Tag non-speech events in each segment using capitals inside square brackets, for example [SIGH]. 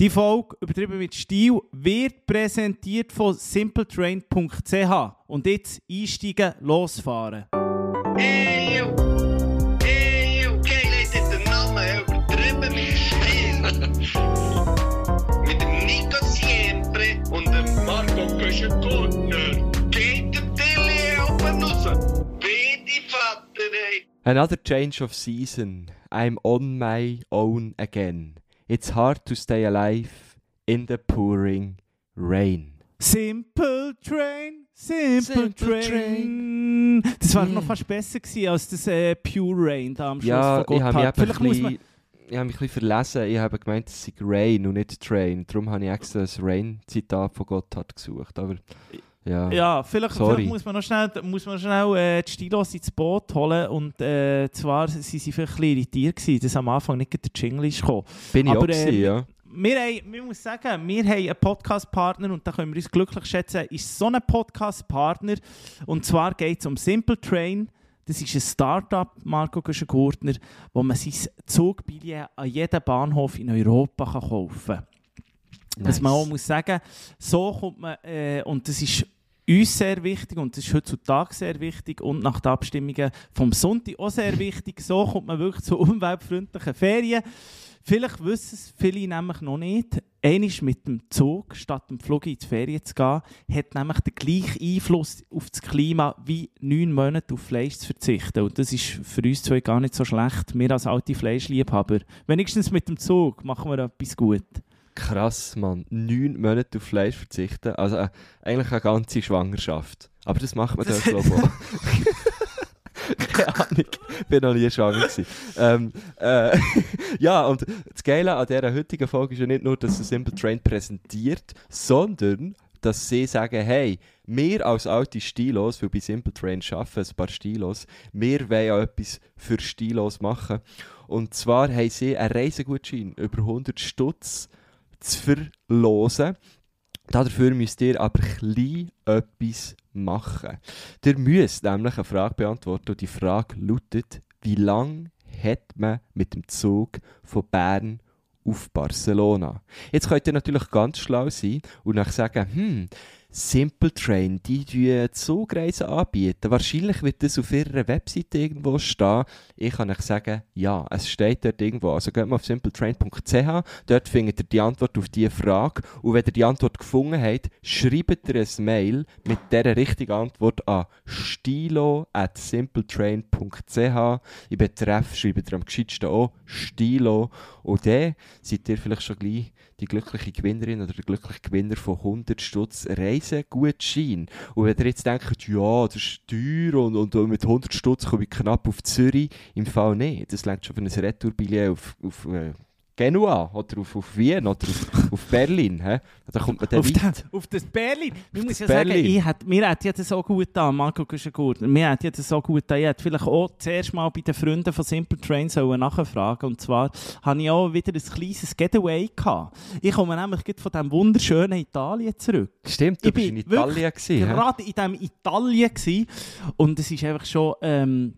Die Folge, übertrieben mit Stil, wird präsentiert von simpletrain.ch. Und jetzt einsteigen, losfahren. Hey, yo. Hey, yo. Okay, Leute, der Name übertrieben mit Stil. [LAUGHS] mit dem Nico Siempre und dem Marco Köschen-Gurtner. Geht der Tilly oben raus. Bitte, Vater, ey. Another change of season. I'm on my own again. It's hard to stay alive in the pouring rain. Simple Train, Simple, Simple Train. Das war noch fast besser gewesen als das äh, Pure Rain da am Schluss Ja, von ich habe mich, Gotthard. man... habe mich ein bisschen verlesen. Ich habe gemeint, es sei Rain und nicht Train. Darum habe ich extra ein Rain-Zitat von Gotthard gesucht. Aber ja. Ja, vielleicht, vielleicht muss man noch schnell, muss man schnell äh, die Stilos ins Boot holen und äh, zwar sind sie vielleicht ein bisschen irritiert gewesen, dass am Anfang nicht der Jingle ist gekommen. bin ich Aber, auch gewesen, ähm, ja. Wir, haben, wir muss sagen, wir haben einen Podcast-Partner und da können wir uns glücklich schätzen, ist so ein Podcast-Partner und zwar geht es um Simple Train. Das ist ein Startup, Marco Güschen-Gurtner, wo man sein Zugbillett an jedem Bahnhof in Europa kann kaufen kann. Dass man auch muss sagen, so kommt man, äh, und das ist uns sehr wichtig und das ist heutzutage sehr wichtig und nach den Abstimmungen vom Sonntag auch sehr wichtig, so kommt man wirklich zu [LAUGHS] umweltfreundlichen Ferien. Vielleicht wissen es viele nämlich noch nicht. Einmal mit dem Zug statt dem Flug in die Ferien zu gehen, hat nämlich den gleichen Einfluss auf das Klima wie neun Monate auf Fleisch zu verzichten. Und das ist für uns zwei gar nicht so schlecht. Wir als alte Fleischliebhaber. Wenigstens mit dem Zug machen wir etwas gut. Krass, Mann. Neun Monate auf Fleisch verzichten. Also äh, eigentlich eine ganze Schwangerschaft. Aber das macht man dort, glaube ich. Keine Ahnung. Ich bin noch nie schwanger gewesen. Ähm, äh, [LAUGHS] ja, und das Geile an dieser heutigen Folge ist ja nicht nur, dass sie Simple Train präsentiert, sondern dass sie sagen, hey, wir als alte Stilos, weil bei Simple Train arbeiten ein paar Stilos, wir wollen auch etwas für Stilos machen. Und zwar haben sie einen Reisegutschein über 100 Stutz zu verlosen. Dafür müsst ihr aber klein etwas machen. Ihr müsst nämlich eine Frage beantworten und die Frage lautet, wie lange hat man mit dem Zug von Bern auf Barcelona? Jetzt könnt ihr natürlich ganz schlau sein und nach sagen, hm, Simple Train, die die Zugreisen anbieten. Wahrscheinlich wird das auf ihrer Webseite irgendwo stehen. Ich kann euch sagen, ja, es steht dort irgendwo. Also geht mal auf simpletrain.ch, dort findet ihr die Antwort auf diese Frage. Und wenn ihr die Antwort gefunden habt, schreibt ihr ein Mail mit dieser richtigen Antwort an stilo.simpletrain.ch. In Betreff schreibt ihr am gescheitsten auch Stilo. Und dann seid ihr vielleicht schon gleich die glückliche Gewinnerin oder der glückliche Gewinner von 100 Stutz Reisegutschein. Und wenn ihr jetzt denkt, ja, das ist teuer und, und mit 100 Stutz komme ich knapp auf Zürich, im Fall nicht. Das längt schon für ein Retourbillett auf, auf äh, Genua oder auf, auf Wien oder auf, auf Berlin. Hä? Da kommt man dann Auf, das, auf das Berlin. Ich muss ja das sagen, Berlin. ich hat, mir hat ja das so gut getan, Marco Güschen-Gurtner. Mir hat ja das so gut getan. Ich hätte vielleicht auch zuerst mal bei den Freunden von Simple Train sollen nachfragen Und zwar habe ich auch wieder ein kleines Getaway gehabt. Ich komme nämlich gerade von diesem wunderschönen Italien zurück. Stimmt, du Ich bist bin in Italien gewesen. Gerade in diesem Italien gsi und es ist einfach schon... Ähm,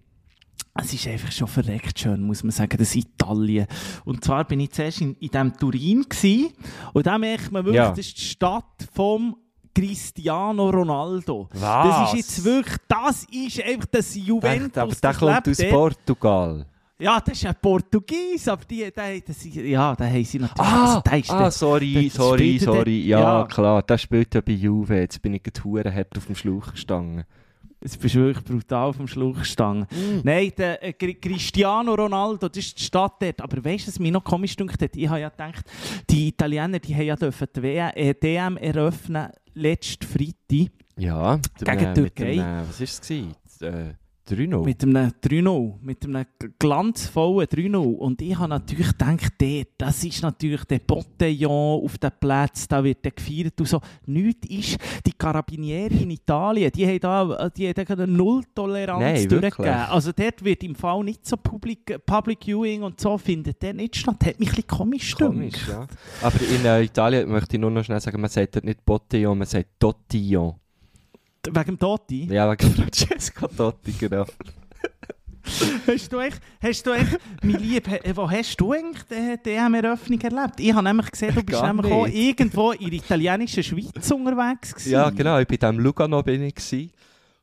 es ist einfach schon verreckt schön, muss man sagen, das Italien. Und zwar bin ich zuerst in, in diesem Turin gsi und da merkt man wirklich, Ja. das ist die Stadt vom Cristiano Ronaldo. Was? Das ist jetzt wirklich, das ist einfach das Juventus. aber der das kommt aus. Portugal. Ja, das ist ein Portugies, aber die, die, das, ja, da haben sie natürlich... Ah, also, ah der- sorry, der sorry, spielt der- sorry. Ja, ja. klar, der spielt ja bei Juve. Jetzt bin ich gerade hart auf dem Schlauch gestanden. Jetzt bist du wirklich brutal auf dem Schluch gestanden. Mm. Nein, der äh, Cri- Cristiano Ronaldo, das ist die Stadt dort. Aber weißt du, was mir noch komisch dünkt hat? Ich habe ja gedacht, die Italiener die haben ja dürfen die WM, äh, DM eröffnen letzten Freitag Ja, Gegen äh, Türkei. Mit dem, äh, was war es? Äh, 3-0. mit einem 3-0, mit einem glanzvollen 3-0. Und ich habe natürlich gedacht, dort, das ist natürlich der Botellon auf dem Platz, da wird der gefeiert und so. Nichts ist, die Carabinieri in Italien, die haben da, die haben da eine Null-Toleranz Nein, durchgegeben. wirklich? Also dort wird im Fall nicht so Public, Public Viewing und so, findet der nicht statt. Hat mich ein bisschen komisch Komisch, ja. Aber in äh, Italien möchte ich nur noch schnell sagen, man sagt dort nicht Botillon, man sagt Tottillon. Wegen Totti? Ja, wegen Francesco Totti, genau. [LAUGHS] hast du echt, hast du echt, mein Lieb, wo hast du eigentlich die DM-Eröffnung erlebt? Ich habe nämlich gesehen, du bist Gar nämlich auch irgendwo in der italienischen Schweiz unterwegs gewesen. Ja, genau, ich bei dem Lugano bin ich. Gewesen.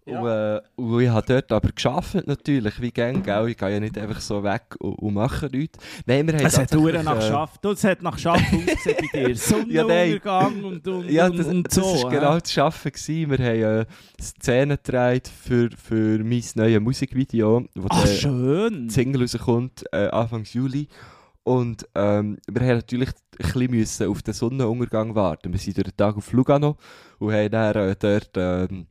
Und, äh, und ich habe dort aber geschafft natürlich, wie gern, gell? Ich gehe ja nicht einfach so weg und, und mache nichts. Nein, wir haben Es hat Uhren nach äh, Schaff. Du, es hat nach Schaff [LAUGHS] ausgesehen bei dir. Sonnenuntergang und, und, Ja, das, und das so. ist hä? genau das Arbeiten. Gewesen. Wir haben äh, Szenen gedreht für, für mein neues Musikvideo, wo Ach, der schön. Single rauskommt, äh, Anfang Juli. Und ähm, wir haben natürlich ein bisschen müssen auf den Sonnenuntergang warten. Wir sind durch den Tag auf Lugano und haben dann äh, dort ähm,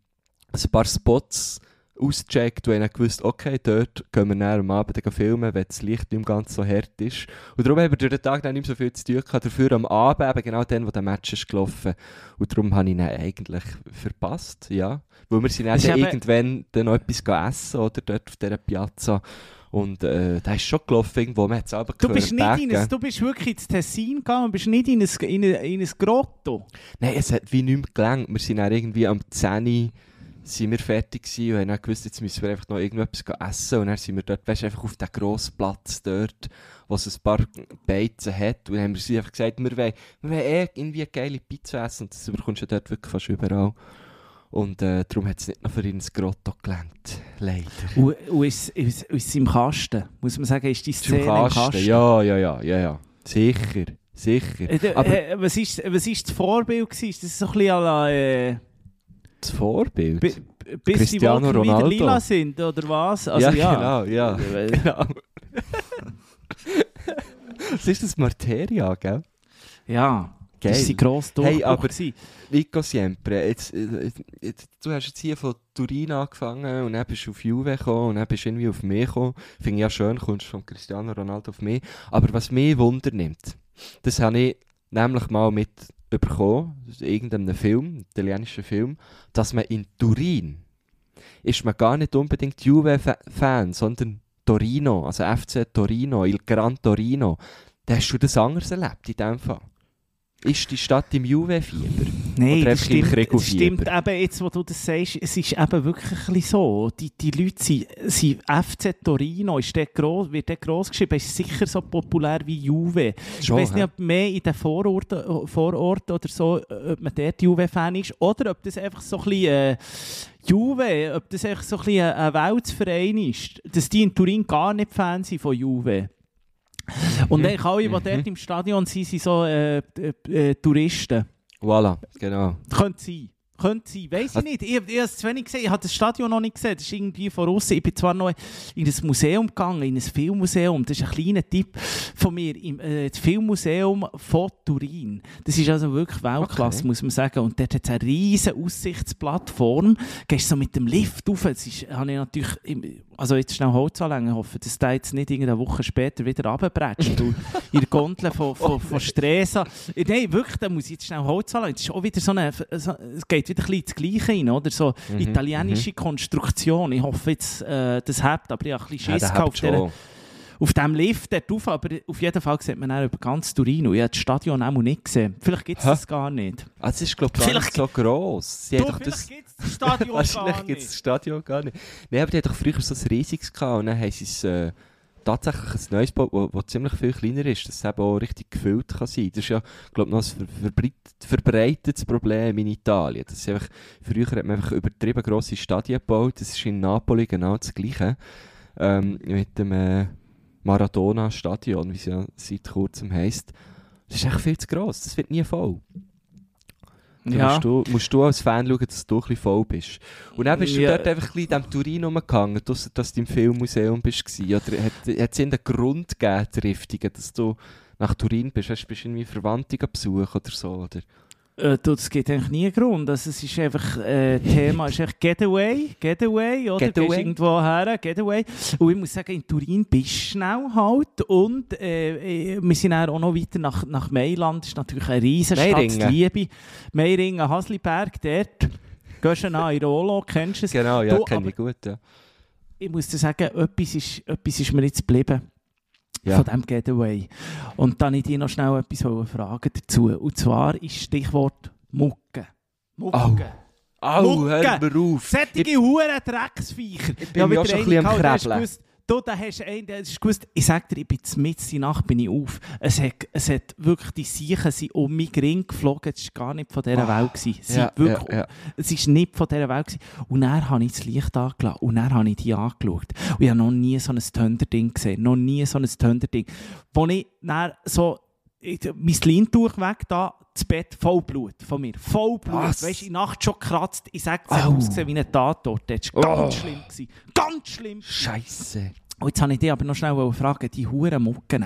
ein paar Spots ausgecheckt und haben dann gewusst, okay, dort können wir dann am Abend dann filmen, wenn das Licht nicht ganz so hart ist. Und darum haben wir durch den Tag dann nicht mehr so viel zu tun gehabt. Dafür am Abend, eben genau dann, wo der Match ist gelaufen. Und darum habe ich ihn eigentlich verpasst, ja. Weil wir sind dann eben- irgendwann dann noch etwas essen, oder, dort auf dieser Piazza. Und äh, der ist schon gelaufen irgendwo, man hat es aber Du bist, nicht in Berge. ein, du bist wirklich ins Tessin gegangen, bist nicht in ein, in ein, in ein Grotto. Nein, es hat wie nicht mehr gelangt. Wir sind dann irgendwie am 10 Uhr sind wir fertig gewesen und haben dann gewusst, jetzt müssen wir einfach noch irgendetwas essen. Und dann sind wir dort, weißt, einfach auf dem grossen Platz dort, wo es ein paar Beizen hat. Und dann haben wir sie einfach gesagt, wir wollen, wir wollen eh irgendwie eine geile Pizza essen. Und das bekommst du dort wirklich fast überall. Und äh, darum hat es nicht noch für ihn ins Grotto gelangt. Leider. Und, und ist, ist, ist im Kasten? Muss man sagen, ist die Szene im Kasten. Kasten? Ja, ja, ja, ja, ja. Sicher, sicher. Äh, d- Aber äh, was, ist, was ist das Vorbild gewesen? Ist das so ein bisschen à la, äh, das Vorbild. bi- bis Cristiano die Wolken wieder Ronaldo. lila sind, oder was? Also, ja, ja, genau, ja. [LAUGHS] Genau. Was ist das Materia, gell? Ja, Geil. das ist sein grosser Hey, Durchbruch aber-. Nico Siempre, jetzt, äh, jetzt, du hast jetzt hier von Turin angefangen und dann bist du auf Juve gekommen und dann bist du irgendwie auf mich gekommen. Finde ich ja schön, kommst von Cristiano Ronaldo auf mich. Aber was mich Wunder nimmt, das habe ich nämlich mal mitbekommen, aus irgendeinem Film, italienischen Film, dass man in Turin ist man gar nicht unbedingt Juve-Fan, sondern Torino, also FC Torino, Il Gran Torino. Da hast du das anders erlebt in dem Fall. Ist die Stadt im Juve-Fieber? Nein, das stimmt, das stimmt eben, jetzt wo du das sagst, es ist eben wirklich so. Die, die Leute sind, sind FC Torino, ist der gross, wird der gross geschrieben, ist sicher so populär wie Juve. ich Schon, weiß nicht, ob mehr in den Vororten, Vororten oder so, ob man dort Juve-Fan ist, oder ob das einfach so ein bisschen äh, Juve, ob das einfach so ein bisschen ein Weltverein ist, dass die in Turin gar nicht Fan sind von Juve. Und eigentlich alle, die dort im Stadion sind, sind so äh, äh, äh, Touristen. Voilà, genau. Könnte sein. Könnte sein. Weiss ich nicht. Ich, ich habe es zu wenig gesehen. Ich habe das Stadion noch nicht gesehen. Das ist irgendwie von außen. Ich bin zwar noch in ein Museum gegangen, in ein Filmmuseum. Das ist ein kleiner Tipp von mir. Im, äh, das Filmmuseum von Turin. Das ist also wirklich Weltklasse, Okay. muss man sagen. Und dort hat es eine riesige Aussichtsplattform. Gehst so mit dem Lift rauf. Das ist, habe ich natürlich, also jetzt schnell Holz anlegen, hoffe, dass der jetzt nicht irgendeine Woche später wieder runterbretscht. und in der Gondel von, [LAUGHS] von, von Stresa. Nein, wirklich, da muss ich jetzt schnell Holz anlegen. Das ist auch wieder so eine, so, es geht wieder ein bisschen ins Gleiche rein, oder? So Mhm, italienische Konstruktion. Ich hoffe jetzt, äh, das habt, aber ich habe ein bisschen Ja, Schiss habt auf. Auf dem Lift dort rauf, aber auf jeden Fall sieht man auch über ganz Turin. Und ich habe das Stadion auch nicht gesehen. Vielleicht gibt es das gar nicht. Ah, es ist, glaube ich, gar nicht so gross. Sie Du, doch vielleicht gibt es das Stadion [LAUGHS] gar Wahrscheinlich gibt es das Stadion gar nicht. Nein, aber die hatten doch früher so ein riesiges gehabt und dann haben sie es äh, tatsächlich ein neues gebaut, das ziemlich viel kleiner ist, dass es eben auch richtig gefüllt kann sein. Das ist ja, glaube ich, noch ein ver verbreit verbreitetes Problem in Italien. Das ist einfach, früher hat man einfach übertrieben grosse Stadien gebaut. Das ist in Napoli genau das Gleiche. Ähm, mit dem äh, Maradona-Stadion, wie es ja seit kurzem heisst. Das ist echt viel zu gross. Das wird nie voll. Da Ja. musst, du, musst du als Fan schauen, dass du ein bisschen voll bist. Und dann bist du Ja. dort einfach ein bisschen in diesem Turin rumgehangen, ausser dass du im Filmmuseum gewesen. Oder hat, hat es irgendeinen Grund gegeben, die Riftigen, dass du nach Turin bist? Hast, du irgendwie Verwandte besuchen oder so? Oder? Äh, du, das gibt eigentlich nie einen Grund. Also, es ist einfach, äh, Thema ist echt Getaway, Getaway, oder? Getaway. Gehst irgendwo her, Getaway. Und ich muss sagen, in Turin bist du schnell halt. Und äh, äh, wir sind auch noch weiter nach, nach Mailand. Das ist natürlich eine riesen Stadt, Meiringen. Liebe. Meiringen, Hasliberg, dort. Gehst du nach Airolo, kennst du es? Genau, ja, Du, kenne ich gut. Ja. Ich muss dir sagen, etwas ist, etwas ist mir jetzt geblieben. Ja. Von diesem Getaway. Und dann ich dich noch schnell etwas fragen dazu. Und zwar ist Stichwort Mucke. Mucke. Au, Mucke. hör mir auf. Sättige Huren Drecksviecher. Ich bin mir auch schon ein bisschen am gehabt, Du, da hast du einen, der ist gewusst, ich sag dir, ich bin mitten in der Nacht bin ich auf. Es hat, es hat wirklich, die Siechen sind um mich Ring geflogen, es war gar nicht von dieser Ah, Welt. Gewesen. Sie Ja, wirklich, ja, ja. Es war nicht von dieser Welt. Gewesen. Und dann habe ich das Licht angelassen und dann habe ich die angeschaut. Und ich habe noch nie so ein Thunder-Ding gesehen, noch nie so ein Thunder-Ding. Wo ich dann so, mein Leintuch weg da, das Bett voll Blut von mir. Voll Blut. Was? Weißt du, in Nacht schon gekratzt. Ich sage, es hat Au. ausgesehen wie ein Tatort. Das war ganz Oh. schlimm. Gewesen. Ganz schlimm. Scheiße. Und jetzt habe ich dich aber noch schnell fragen, die huren Mucken.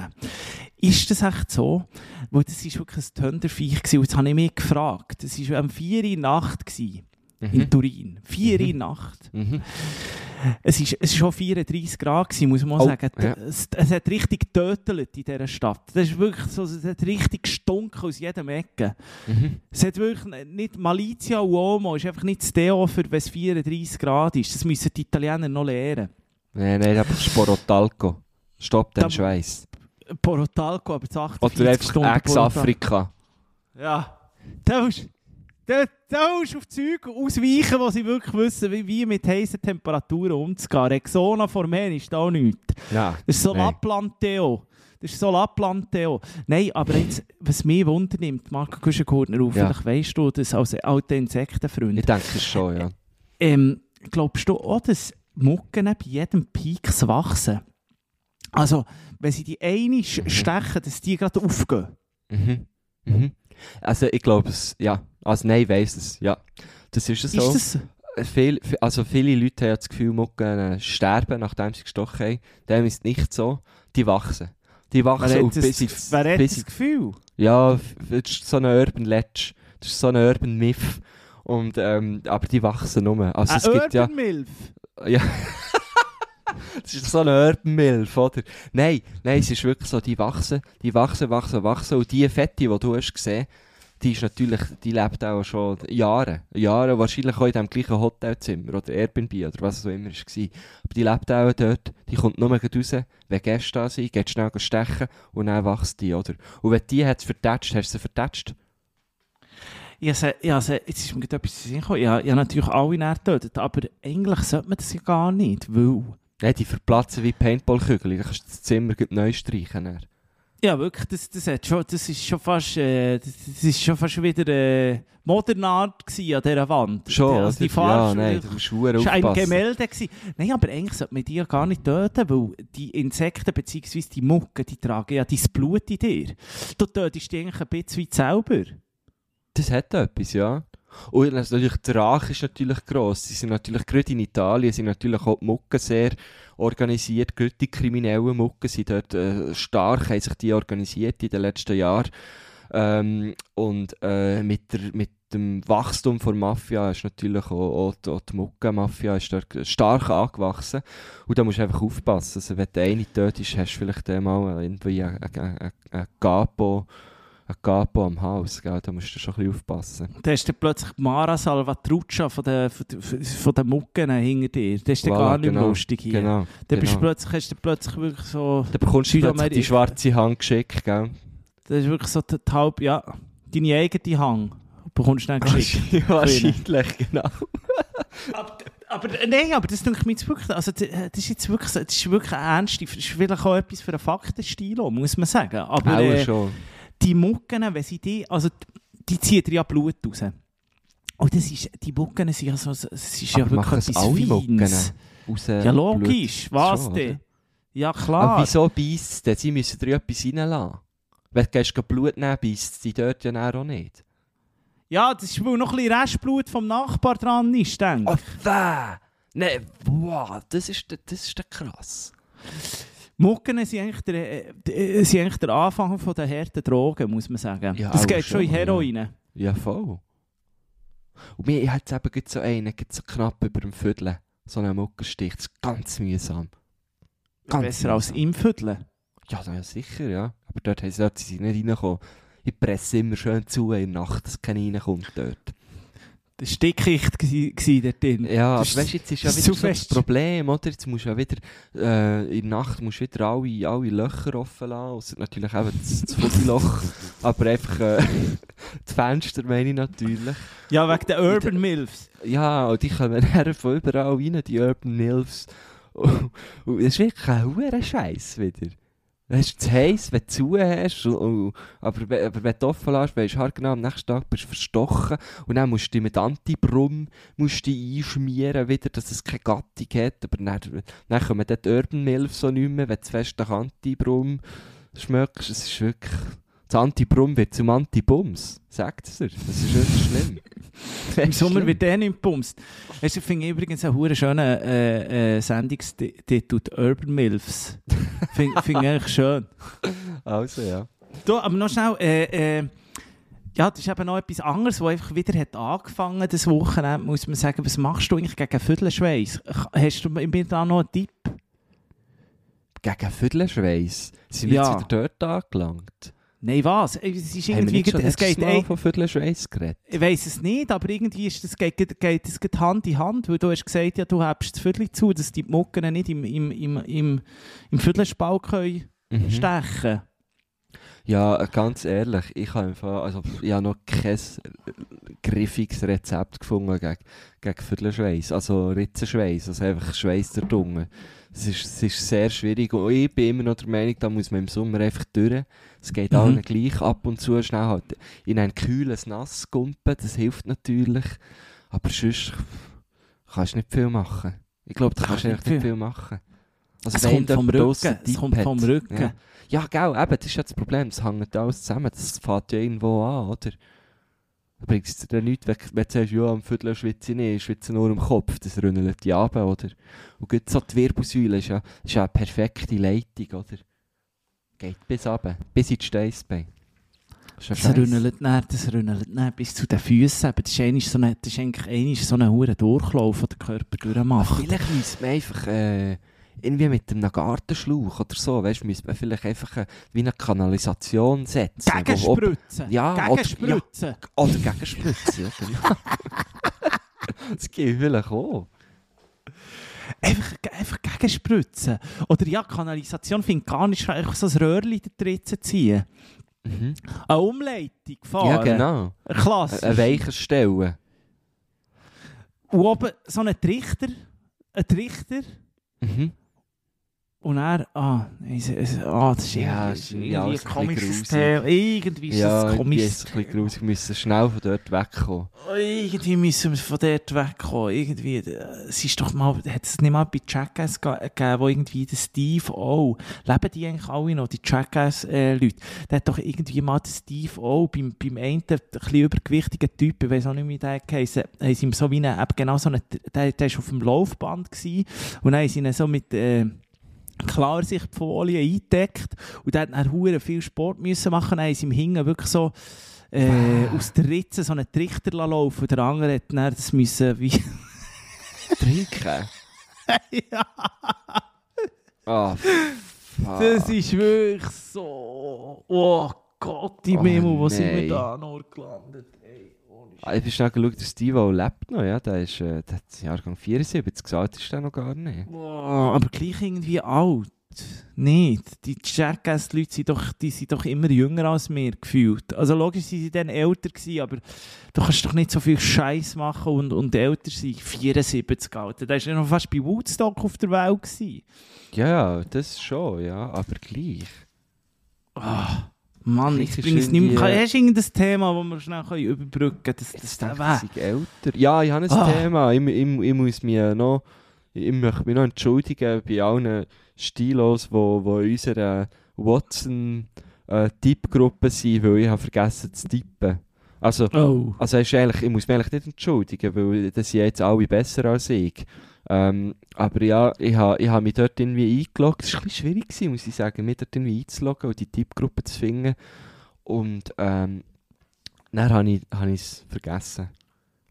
Ist das echt so? Weil das war wirklich ein Thunderviech. gewesen. Und jetzt habe ich mich gefragt. Das war am 4 Uhr in Nacht gewesen, in Mhm. Turin. 4 Uhr in der Nacht. Mhm. Es war ist schon 34 Grad, gewesen, muss man Oh, sagen. ja. Es, es hat richtig getötelt in dieser Stadt. Das ist wirklich so, es hat richtig gestunken aus jedem Ecke. Mhm. Es hat wirklich nicht Malizia Uomo, ist einfach nicht das Deo für, wenn es 34 Grad ist. Das müssen die Italiener noch lernen. Nein, nein, das ist Sporotalco. Stopp den Da- Schweiß. Porotalco, aber zu 48 Oder einfach. Ex-Afrika. Ja. Da musst da, da du auf Zeug ausweichen, wo sie wirklich wissen, wie, wie mit heißen Temperaturen umzugehen. Rexona Formen ist da nichts. Ja. Das ist so Nein. Lappland-Theo. Das ist so Lappland-Theo. Nein, aber jetzt, was mich wundernimmt, Marco Kuschengurtner, Ja. vielleicht weißt du das als alter Insektenfreund. Ich denke es schon, ja. Ähm, glaubst du auch, dass Mucken bei jedem Peaks wachsen? Also, wenn sie die eine Mhm. stechen, dass die gerade aufgehen? Mhm. Mhm. Also ich glaube es, ja. Also nein, ich weiss es, ja. Das ist es so. Ist das... Viel, vi- also viele Leute haben das Gefühl, Mucken äh, sterben, nachdem sie gestochen haben. Dem ist nicht so. Die wachsen. Die wachsen das, bis ich, wer hat das Gefühl? Ja, das ist so ein Urban Legend. Das ist so ein Urban Myth. Und, ähm, aber die wachsen nur. Also Ein es gibt ja... Urban Milf? Ja. [LAUGHS] das ist so ein Urban Milf, oder? Nein, nein, es ist wirklich so, die wachsen, die wachsen, wachsen, wachsen. Und die Fette, die du hast gesehen, die ist natürlich, die lebt auch schon Jahre. Jahre, wahrscheinlich auch in dem gleichen Hotelzimmer oder Airbnb oder was es auch immer war. Aber die lebt auch dort, die kommt nur raus, wenn Gäste da sind, geht schnell stechen und dann wächst die, oder? Und wenn die hat vertätscht, hast du sie vertätscht? Ja, ja jetzt ist mir gerade etwas gekommen. Ja, ja, natürlich alle näher getötet, aber eigentlich sollte man das ja gar nicht, weil... Nein, die verplatzen wie Paintballkügel, dann kannst du das Zimmer neu streichen. dann. Ja, wirklich, das, das, hat schon, das ist schon fast, äh, das, das ist schon fast wieder äh, Modernart an dieser Wand. Schon, also die? Farbe Ja, schon nein, war ein. Gemälde. Gewesen. Nein, aber eigentlich sollte man die ja gar nicht töten, weil die Insekten bzw. die Mucken, die tragen ja dein Blut in dir. Du tötest die eigentlich ein bisschen wie selber. Das hat etwas, ja. Und natürlich, der Rach ist natürlich gross. Sie sind natürlich, gerade in Italien, sind natürlich auch die Mucken sehr organisiert. Gerade die kriminellen Mucken sind dort äh, stark, haben sich die organisiert in den letzten Jahren. Ähm, und äh, mit, der, mit dem Wachstum der Mafia ist natürlich auch, auch, die- auch die Muckenmafia ist dort stark angewachsen. Und da musst du einfach aufpassen. Also, wenn du eine tötest, hast du vielleicht einmal irgendwie ein, ein, ein, ein Capo ein Capo am Haus, gell? da musst du schon ein bisschen aufpassen. Da ist dann plötzlich Mara Salvatruccia von den, von, den- von den Mucken hinter dir. Das ist Voilà, gar nicht genau, lustig hier. Genau. Dann bist du genau. plötzlich, hast du plötzlich wirklich so... Da bekommst du plötzlich die schwarze Hand geschickt, gell? Das ist wirklich so die, die halb... Ja, deine eigene Hang bekommst du dann geschickt. [LAUGHS] Wahrscheinlich, genau. aber, aber nein, aber das denke ich mir jetzt wirklich... Also das das ist jetzt wirklich, das ist wirklich ernst. Das ist vielleicht auch etwas für einen Faktenstil, muss man sagen. Aber Auch äh, schon. Die Mucken, wenn sie die... Also die ziehen dir ja Blut raus. Und das ist, die Mucken sind ja so... Es ist ja Aber wirklich etwas alle? Feines. Raus Ja, logisch. Blut. Was denn? Ja, Aber klar. wieso beißt es denn? Sie müssen dir etwas reinlassen. Wenn du gehst Blut nehmen, beißt es die dort ja auch nicht. Ja, das ist, weil noch ein bisschen Restblut vom Nachbar dran ist, denke ich. Oh! Nein, wow, das ist, das ist krass. Mucken sind eigentlich, der, äh, sind eigentlich der Anfang von der harten Drogen, muss man sagen. Ja, das geht schon in schon, ja. Heroin. Ja, voll. Und mir hat es eben so einen, so knapp über dem Viertel. So einen Muckerstich. Das ist ganz mühsam. Ganz Besser als mühsam. im Viertel. Ja, ja, sicher, ja. Aber dort haben sie, dort sind sie nicht reingekommen. Ich presse immer schön zu in der Nacht, dass keiner reinkommt dort. Das war Dickicht dort drin. Ja, Das aber weißt jetzt ist ja wieder so das. Problem, oder? Jetzt musst du ja wieder, äh, in der Nacht musst du wieder alle, alle Löcher offen lassen, ausser natürlich eben das, das [LAUGHS] aber einfach, äh, [LAUGHS] die Fenster meine ich natürlich. Ja, wegen der Urban Milfs. Ja, und die kommen dann von überall rein, die Urban Milfs. Und, und das ist wirklich ein hoher Scheiß wieder. Weißt du, zu heiß, wenn du zu hast, und, und, aber, aber wenn du offen lässt, weisst du halt genau, am nächsten Tag bist du verstochen und dann musst du dich mit Antibrum musst du einschmieren wieder, dass es keine Gattung hat, aber dann, dann kommen dann die Urban Milf so nicht mehr, wenn du fest nach Antibrum schmeckst, es ist wirklich... Das Antibrum wird zum Antibums, sagt es dir. Das ist wirklich schlimm. [LAUGHS] Das Im Sommer wird der nicht du, ich finde übrigens einen hure schönen äh, äh, Sendungstitel, Urban Milfs. Finde [LAUGHS] find ich eigentlich schön. Also, ja. Du, aber noch schnell, äh, äh, ja, das ist eben noch etwas anderes, was einfach wieder hat angefangen das Wochenende, muss man sagen. Was machst du eigentlich gegen Viertelschweiß? Hast du mir da noch einen Tipp? Gegen Viertelschweiss sind wir Ja. jetzt wieder dort angelangt. Nein, was? Es ist Haben wir irgendwie, nicht schon es geht, Mal von Viertelschweiss geredet? ich weiß es nicht, aber irgendwie ist das, geht, geht, geht das geht Hand in Hand, weil du hast gesagt, ja, du hast das Viertel zu, dass die Mucken nicht im, im, im, im, im Viertelspalt können Mhm. stechen Ja, äh, ganz ehrlich, ich habe einfach, also, ich habe noch kein äh, griffiges Rezept gefunden gegen, gegen Viertelschweiss, also Ritzenschweiss, also einfach Schweiss der Dunge. Es ist, es ist sehr schwierig und ich bin immer noch der Meinung, da muss man im Sommer einfach durch. Es geht Mhm. allen gleich ab und zu schnell halt in ein kühles Nass gumpen, das hilft natürlich, aber sonst kannst du nicht viel machen. Ich glaube, da kannst du Nicht viel. machen. Also Es kommt vom Rücken. Es kommt vom Rücken. Ja. Ja, gell, eben, das ist ja das Problem. Das hängt alles zusammen. Das fängt ja irgendwo an, oder? Da bringt es dir nichts, wenn, wenn du sagst, ja, am Viertel schwitze ich nicht, ich schwitze nur im Kopf. Das rünnelt die ab, oder? Und gerade so die Wirbelsäule ist ja, ist ja eine perfekte Leitung, oder? Geht bis runter, bis in die Steißbeine. Das ja rünnelt dann, das rünnelt dann bis zu den Füßen. Aber das ist, eigentlich so eine, das ist eigentlich so ein hoher Durchlauf, den der Körper durchmacht. Vielleicht müsste man einfach äh, irgendwie mit einem Gartenschlauch oder so, weißt müsste man vielleicht einfach äh, wie eine Kanalisation setzen. Gegenspritzen. Ja, oder- Gegenspritzen. Oder Gegenspritzen, ja, genau. [LAUGHS] das geht vielleicht auch. Einfach, einfach gegenspritzen. Oder ja, Kanalisation finde ich gar nicht. Einfach so ein Röhrchen da drin zu ziehen. Mhm. Eine Umleitung fahren. Ja, genau. Klasse. Ein weicher Stellen. Und oben so ein Trichter. Ein Trichter. Mhm. Und er, ah, es, es, ah, das ist Ja, irgendwie- es ist ein komisches Thema. Irgendwie ist Ja, das ein komisches ist es ein bisschen grusig. Wir müssen schnell von dort wegkommen. Irgendwie müssen wir von dort wegkommen. Irgendwie, äh, es ist doch mal, hat es nicht mal bei Jackass ge- gegeben, wo irgendwie der Steve O, leben die eigentlich alle noch, die Jackass-Leute, der hat doch irgendwie mal den Steve O beim, beim einen, ein bisschen übergewichtigen Typ, ich weiß auch nicht, wie der geheißen, haben sie ihm so wie eine, eben genau so eine, der, der ist auf dem Laufband gewesen, und dann haben sie ihn so mit, äh, Klarsichtfolie eingedeckt und der hat dann hure viel Sport müssen machen, dann ihm hinten wirklich so äh, aus der Ritze so einen Trichter laufen und der andere hat dann das müssen wie... [LAUGHS] Trinken? [LAUGHS] ja, fuck. das ist wirklich so... Oh Gott, die Oh, Memo, wo sind nein. wir da noch gelandet? Ah, Ich bin schnell geschaut, der Steve lebt noch, ja. Der ist, äh, der hat Jahrgang 74, gesagt ist der noch gar nicht. Boah, aber gleich irgendwie alt. Nicht. Die Jackass-Leute sind doch, die sind doch immer jünger als mir gefühlt. Also logisch sind sie dann älter gewesen, aber du kannst doch nicht so viel Scheiß machen und, und älter sein. 74 Alter. Der war ja noch fast bei Woodstock auf der Welt. Gewesen. Ja, ja, das schon, ja, aber gleich. Ah, Mann, ich ist bringe es nicht mehr. äh, Hast du irgendein Thema, das wir schnell können überbrücken können? Das, denke Weg. ich, älter. Ja, ich habe ein Ah. Thema. Ich, ich, ich muss mich äh, noch, ich möchte mich noch entschuldigen bei allen Stilos, die in unserer Watson-Tippgruppe sind, weil ich habe vergessen zu tippen. Also, Oh. also ist eigentlich, ich muss mich eigentlich nicht entschuldigen, weil das sind jetzt alle besser als ich. Ähm, aber ja, ich habe ich ha mich dort irgendwie eingeloggt. Es war ein bisschen schwierig, gewesen, muss ich sagen, mich dort irgendwie einzuloggen und die Tippgruppe zu finden. Und ähm, dann habe ich es vergessen.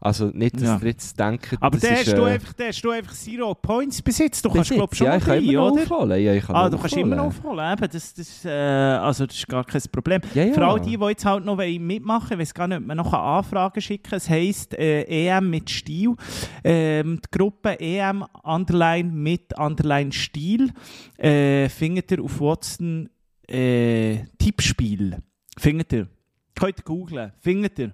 Also nicht, dass Ja. ihr jetzt denkt, Aber das der ist, hast, du äh, einfach, hast du einfach Zero Points bis jetzt. Du kannst, glaube schon ja, mal ich kann drei, immer oder? aufholen. Ja, ich kann Ah, du kannst immer noch aufholen. Eben, das, das, äh, also das ist gar kein Problem. Ja, ja. Für all die, die jetzt halt noch mitmachen wollen, ich weiß gar nicht, ob man noch eine Anfrage schicken kann. Es heisst äh, EM mit Stil. Ähm, die Gruppe EM Underline mit Underline Stil äh, findet ihr auf Watson äh, Tippspiel. Findet ihr. Könnt ihr googlen. Findet ihr.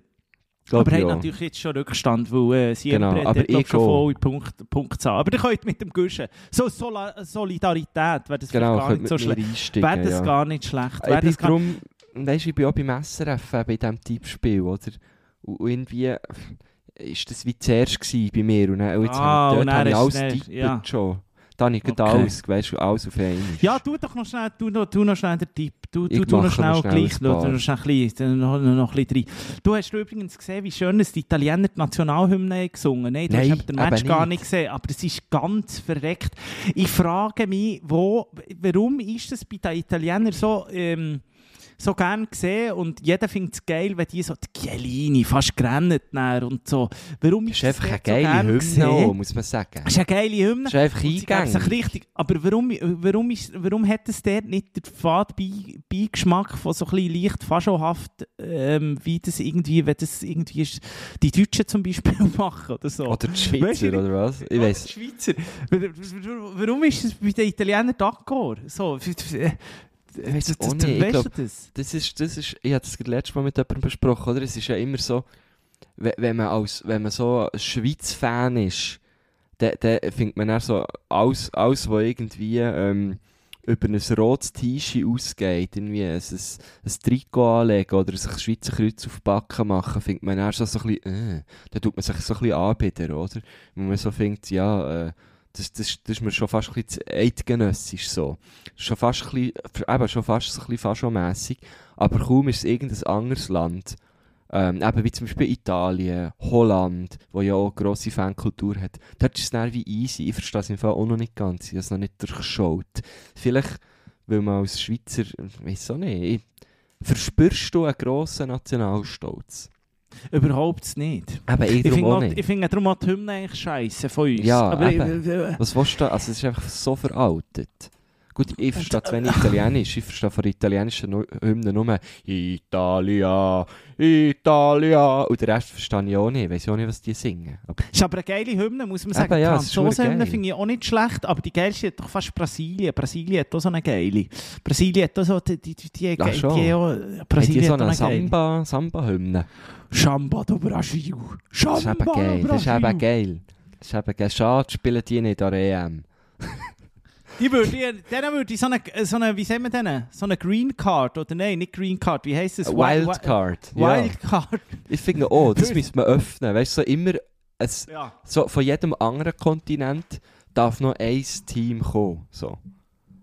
Glaub aber er hat natürlich jetzt schon Rückstand, weil äh, sie Genau, hat aber ich schon voll Punkt, Punktzahl. Aber ihr könnt mit dem Guschen. So Sola Solidarität wäre das Genau, gar nicht so schlecht. Wäre das ja. gar nicht schlecht. Ich bin gar darum, weißt, ich bin auch beim SRF eben in diesem Tippspiel, oder? Und irgendwie ist das wie zuerst bei mir und dann, und jetzt Ah, habe und ich, dort habe ich alles tippet ja. schon. Da habe ich Okay. alles, weißt du, alles auf einmal. Ja, tu doch noch schnell, tu noch, tu noch schnell den Tipp. Du, Ich tu noch schnell noch schnell gleich, du, noch schnell ein noch, noch, noch ein bisschen rein. Du hast übrigens gesehen, wie schön es die Italiener die Nationalhymne haben gesungen Nein, du Nein, hast den Match eben gar nicht. nicht gesehen, aber es ist ganz verreckt. Ich frage mich, wo, warum ist das bei den Italienern so... Ähm, so gern gesehen und jeder findet es geil, wenn die so die Chiellini fast gerannt näher und so. Warum Das ist ist einfach eine so geile gern Hymne, auch, muss man sagen. Das ist eine geile Hymne. Das ist einfach eingängig. richtig. Aber warum, warum, ist, warum hat es dort nicht den Fadbeigeschmack von so ein bisschen leicht faschohaft, ähm, wie das irgendwie, wenn das irgendwie ist, die Deutschen zum Beispiel [LAUGHS] machen oder so? Oder die Weißt Schweizer, du, oder was? Ich weiß. die Schweizer. Warum ist es bei den Italienern d'accord? So, äh, weiss das- auch das- weißt du glaub, das? Ist, das ist, ich habe das letztes Mal mit jemandem besprochen, oder? Es ist ja immer so, we- wenn man, als, wenn man so ein Schweiz-Fan ist, dann, dann findet man dann so alles, alles was irgendwie ähm, über ein rotes T-Shirt ausgeht, irgendwie ein, ein, ein Trikot anlegen oder sich ein Schweizer Kreuz auf die Backen machen, findet man dann so ein bisschen, äh, dann tut man sich so ein bisschen anbieten, oder? Wo man so findet, ja, äh, das, das, das ist mir schon fast ein bisschen eidgenössisch so. Schon fast, ein bisschen, eben schon fast ein bisschen faschomässig, aber kaum ist es irgendein anderes Land, ähm, eben wie zum Beispiel Italien, Holland, wo ja auch eine grosse Fankultur hat, dort ist es dann wie easy. Ich verstehe es im Fall auch noch nicht ganz, ich habe es noch nicht durchschaut. Vielleicht, weil man als Schweizer, ich weiß auch nicht, verspürst du einen grossen Nationalstolz? Überhaupt nicht. Eben, ich Ich finde ich finde darum auch die Hymne eigentlich scheiße von uns. Ja, Aber äh, Was willst du da? Also, es ist einfach so veraltet. Gut, ich verstehe zwar nicht Italienisch, ich verstehe von italienischen Nu- Hymne nur Italia, Italia. Und den Rest verstehe ich auch nicht. Ich weiß auch nicht, was die singen. Aber ist aber eine geile Hymne, muss man sagen. Eben, ja, die ist Franzosen-Hymne finde ich auch nicht schlecht, aber die geilste hat doch fast Brasilien. Brasilien hat auch so eine geile. Brasilien hat auch so die, die, die, die, Ach die, die auch, die Brasilien so hat auch eine eine. Samba- Samba-Hymne? Samba do Brasil. das ist Samba eben geil. do Das ist eben geil. Das ist eben geil. Schade, spielen die nicht an der EM. [LAUGHS] Die würde, ich- denen würde ich so eine, so eine, wie sagen wir denen? So eine Green Card, oder nein, nicht Green Card, wie heisst das? Wi- Wildcard. Wi- Ja. Wildcard. Ich finde auch, das müsste man öffnen. Weißt du, so immer ein, Ja. so von jedem anderen Kontinent darf noch ein Team kommen. So.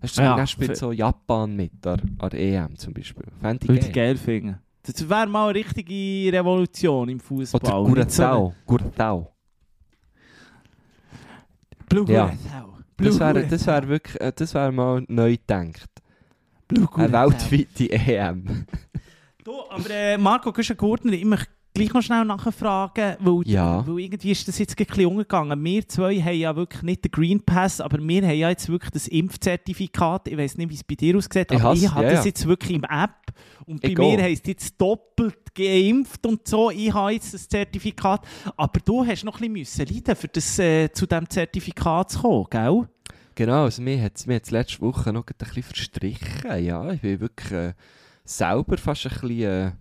Weißt du, Ja, dann spielt so Japan mit an, der EM zum Beispiel. Fände ich Würde ich geil. finden. Das wäre mal eine richtige Revolution im Fußball. Oder Guratau. Guratau. Blue Ja. Guratau. Das Blue wäre das wär wirklich das wär mal neu gedacht. Blue Eine weltweite EM. Du, aber äh, Marco Güschen-Gurtner, ich möchte gleich noch schnell nachfragen, weil, Ja. weil irgendwie ist das jetzt ein bisschen umgegangen. Wir zwei haben ja wirklich nicht den Green Pass, aber wir haben ja jetzt wirklich das Impfzertifikat. Ich weiß nicht, wie es bei dir aussieht, Ich aber has- ich habe ja, das jetzt wirklich im App. Und bei Ich mir auch. heisst jetzt doppelt geimpft und so. Ich habe jetzt das Zertifikat. Aber du hast noch ein bisschen müssen leiden, für das, äh, zu diesem Zertifikat zu kommen, gell? Genau, also mir hat es letzte Woche noch ein bisschen verstrichen. Ja, ich bin wirklich äh, selber fast ein bisschen äh,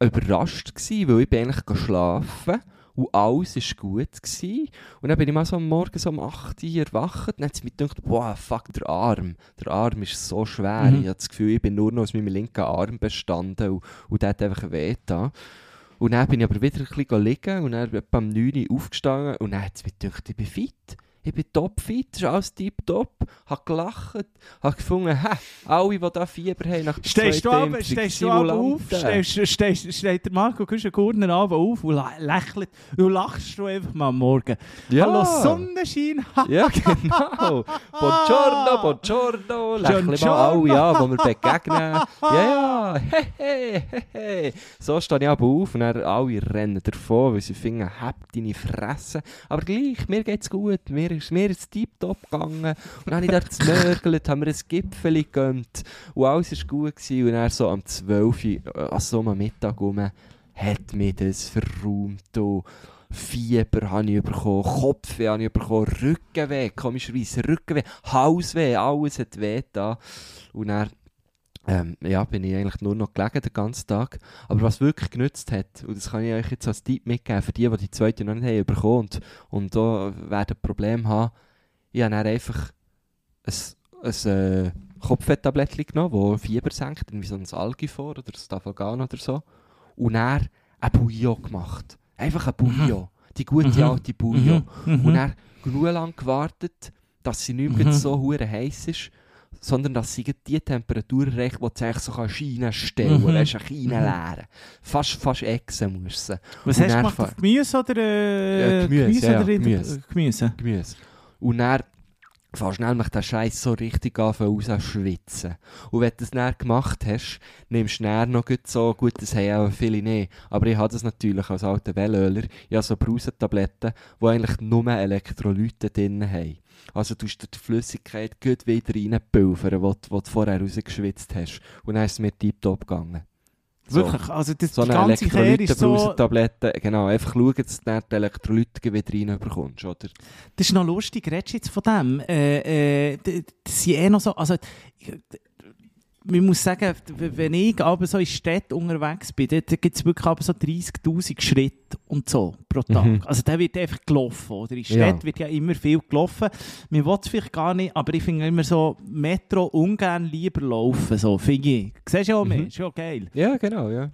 überrascht gewesen, weil ich bin eigentlich geschlafen und alles war gut. Gewesen. Und dann bin ich mal so am Morgen so um 8 Uhr erwacht und dann hat es mir gedacht, boah, fuck, der Arm. Der Arm ist so schwer. Mhm. Ich habe das Gefühl, ich bin nur noch aus meinem linken Arm bestanden und, und der hat einfach weh da. Und dann bin ich aber wieder ein bisschen liegen und dann bin ich um 9 Uhr aufgestanden und dann hat es mir gedacht, ich bin fit. Ich bin topfit, das ist alles tipptopp. Hab gelacht, hab gefunden, hä, alle, die da Fieber haben nach der Stehst du, ab, stehst du ab auf, stehst, stehst, steht der Marco Güschen-Gurtner abend auf und lä- lächelt, du lachst du einfach mal am Morgen. Ja. Hallo Sonnenschein, [LAUGHS] Ja, genau. Buongiorno, buongiorno. Lächeln wir Buongiorno. alle an, die wir begegnen. Ja, ja. Hey, hey, hey, hey. So stehe ich aber auf und dann alle rennen davon, weil sie finden, hab deine Fresse. Aber gleich, mir geht's gut. Mir ist, mir ist tiptop gegangen. Und dann habe ich dort gemörgelt, haben wir ein Gipfel gegönnt. Und alles war gut. Gewesen. Und dann so am 12 Uhr, äh, an so einem Mittag rum, hat mich das verräumt. Fieber habe ich bekommen, Kopfweh habe ich bekommen, Rückenweh, komischerweise Rückenweh, Halsweh, alles hat weh da. Und dann ähm, ja, bin ich eigentlich nur noch gelegen den ganzen Tag. Aber was wirklich genützt hat, und das kann ich euch jetzt als Tipp mitgeben, für die, die die zweite noch nicht haben bekommen und, und da werden Probleme haben, ich habe dann einfach ein, ein äh, Kopfetttablettchen genommen, das Fieber senkt, irgendwie so ein Algifor oder ein Stafalgan oder so. Und dann ein Bouillon gemacht. Einfach ein Bouillon. Die gute Mhm. alte Bouillon. Mhm. Und dann genug lang gewartet, dass sie nicht mehr Mhm. so hure heiß ist, sondern dass sie die Temperatur erreicht, die du so kannst reinstellen Mhm. kannst, weißt du, reinleeren. Fast, fast Echsen musst du. Was Und hast du gemacht? Gemüse oder äh, Ja, Gemüse, ja, oder Gemüse. Gemüse. Gemüse. Und dann fährst nämlich den Scheiß so richtig an raus schwitzen. Und wenn du das dann gemacht hast, nimmst du dann noch gut so, gut, das haben auch viele nicht, aber ich habe das natürlich als alter Wellöler, habe so Brausentabletten, die eigentlich nur Elektrolyte drin haben. Also du dir die Flüssigkeit gut wieder reinpulvern, die, die du vorher rausgeschwitzt hast. Und dann ist es mir tiptop gegangen. So. Wirklich, also das, So die eine ganze ist so... Genau, einfach schauen, dass du die Elektrolyte wieder reinbekommst, oder? Das ist noch lustig, redest du jetzt von dem? Äh, äh, das sind eh noch so, also, man muss sagen, wenn ich aber so in Städten unterwegs bin, dann gibt es wirklich aber so 30'000 Schritte und so pro Tag. Mhm. Also da wird einfach gelaufen, oder? In Ja. Städten wird ja immer viel gelaufen. Man will es vielleicht gar nicht, aber ich finde immer so, Metro ungern lieber laufen, so, finde ich. Siehst du ja auch mehr, Mhm. ist ja geil. Ja, genau, ja.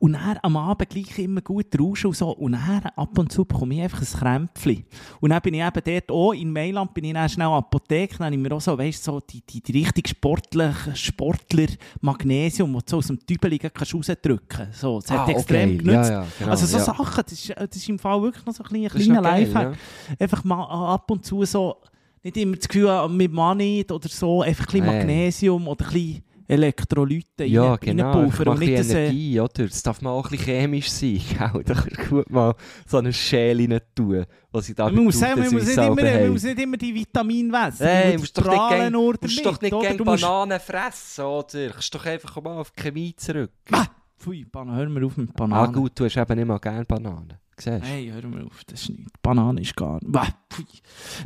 Und dann am Abend gleich immer gut rauschen und so. Und dann ab und zu bekomme ich einfach ein Krämpfchen. Und dann bin ich eben dort auch, in Mailand bin ich dann schnell Apotheke, dann habe ich mir auch so, weißt so die, die, die richtig sportliche Sportler Magnesium, das du so aus dem Tübeli kannst rausdrücken kannst. So, das hat Ah, extrem okay. genützt. Ja, ja, genau, also so ja. Sachen, das ist, das ist im Fall wirklich noch so ein kleiner, kleiner Lifehack. Einfach mal ab und zu so, nicht immer das Gefühl mit Money oder so, einfach ein bisschen. Magnesium oder ein bisschen Elektrolyte Ja, rein- genau. mal und nicht bisschen das, Energie, oder? Es darf mal auch ein bisschen chemisch sein, [LAUGHS] gell? Da kannst du gut mal so eine Schäle rein tun, was ich da Man muss, sagen, man, tue, muss dass nicht ich immer, selber man habe. muss nicht immer die Vitamine essen. Hey, Du musst doch nicht prahlen gern, nur musst doch nicht gern Bananen fressen, oder? Du kannst doch einfach mal auf die Chemie zurück. Ah, Pfui, Bananen, hör mir auf mit Ah Bananen. gut, du hast eben nicht mal gerne Bananen. Siehst? Hey, hör mir auf, das ist nicht. Banane ist gar nicht.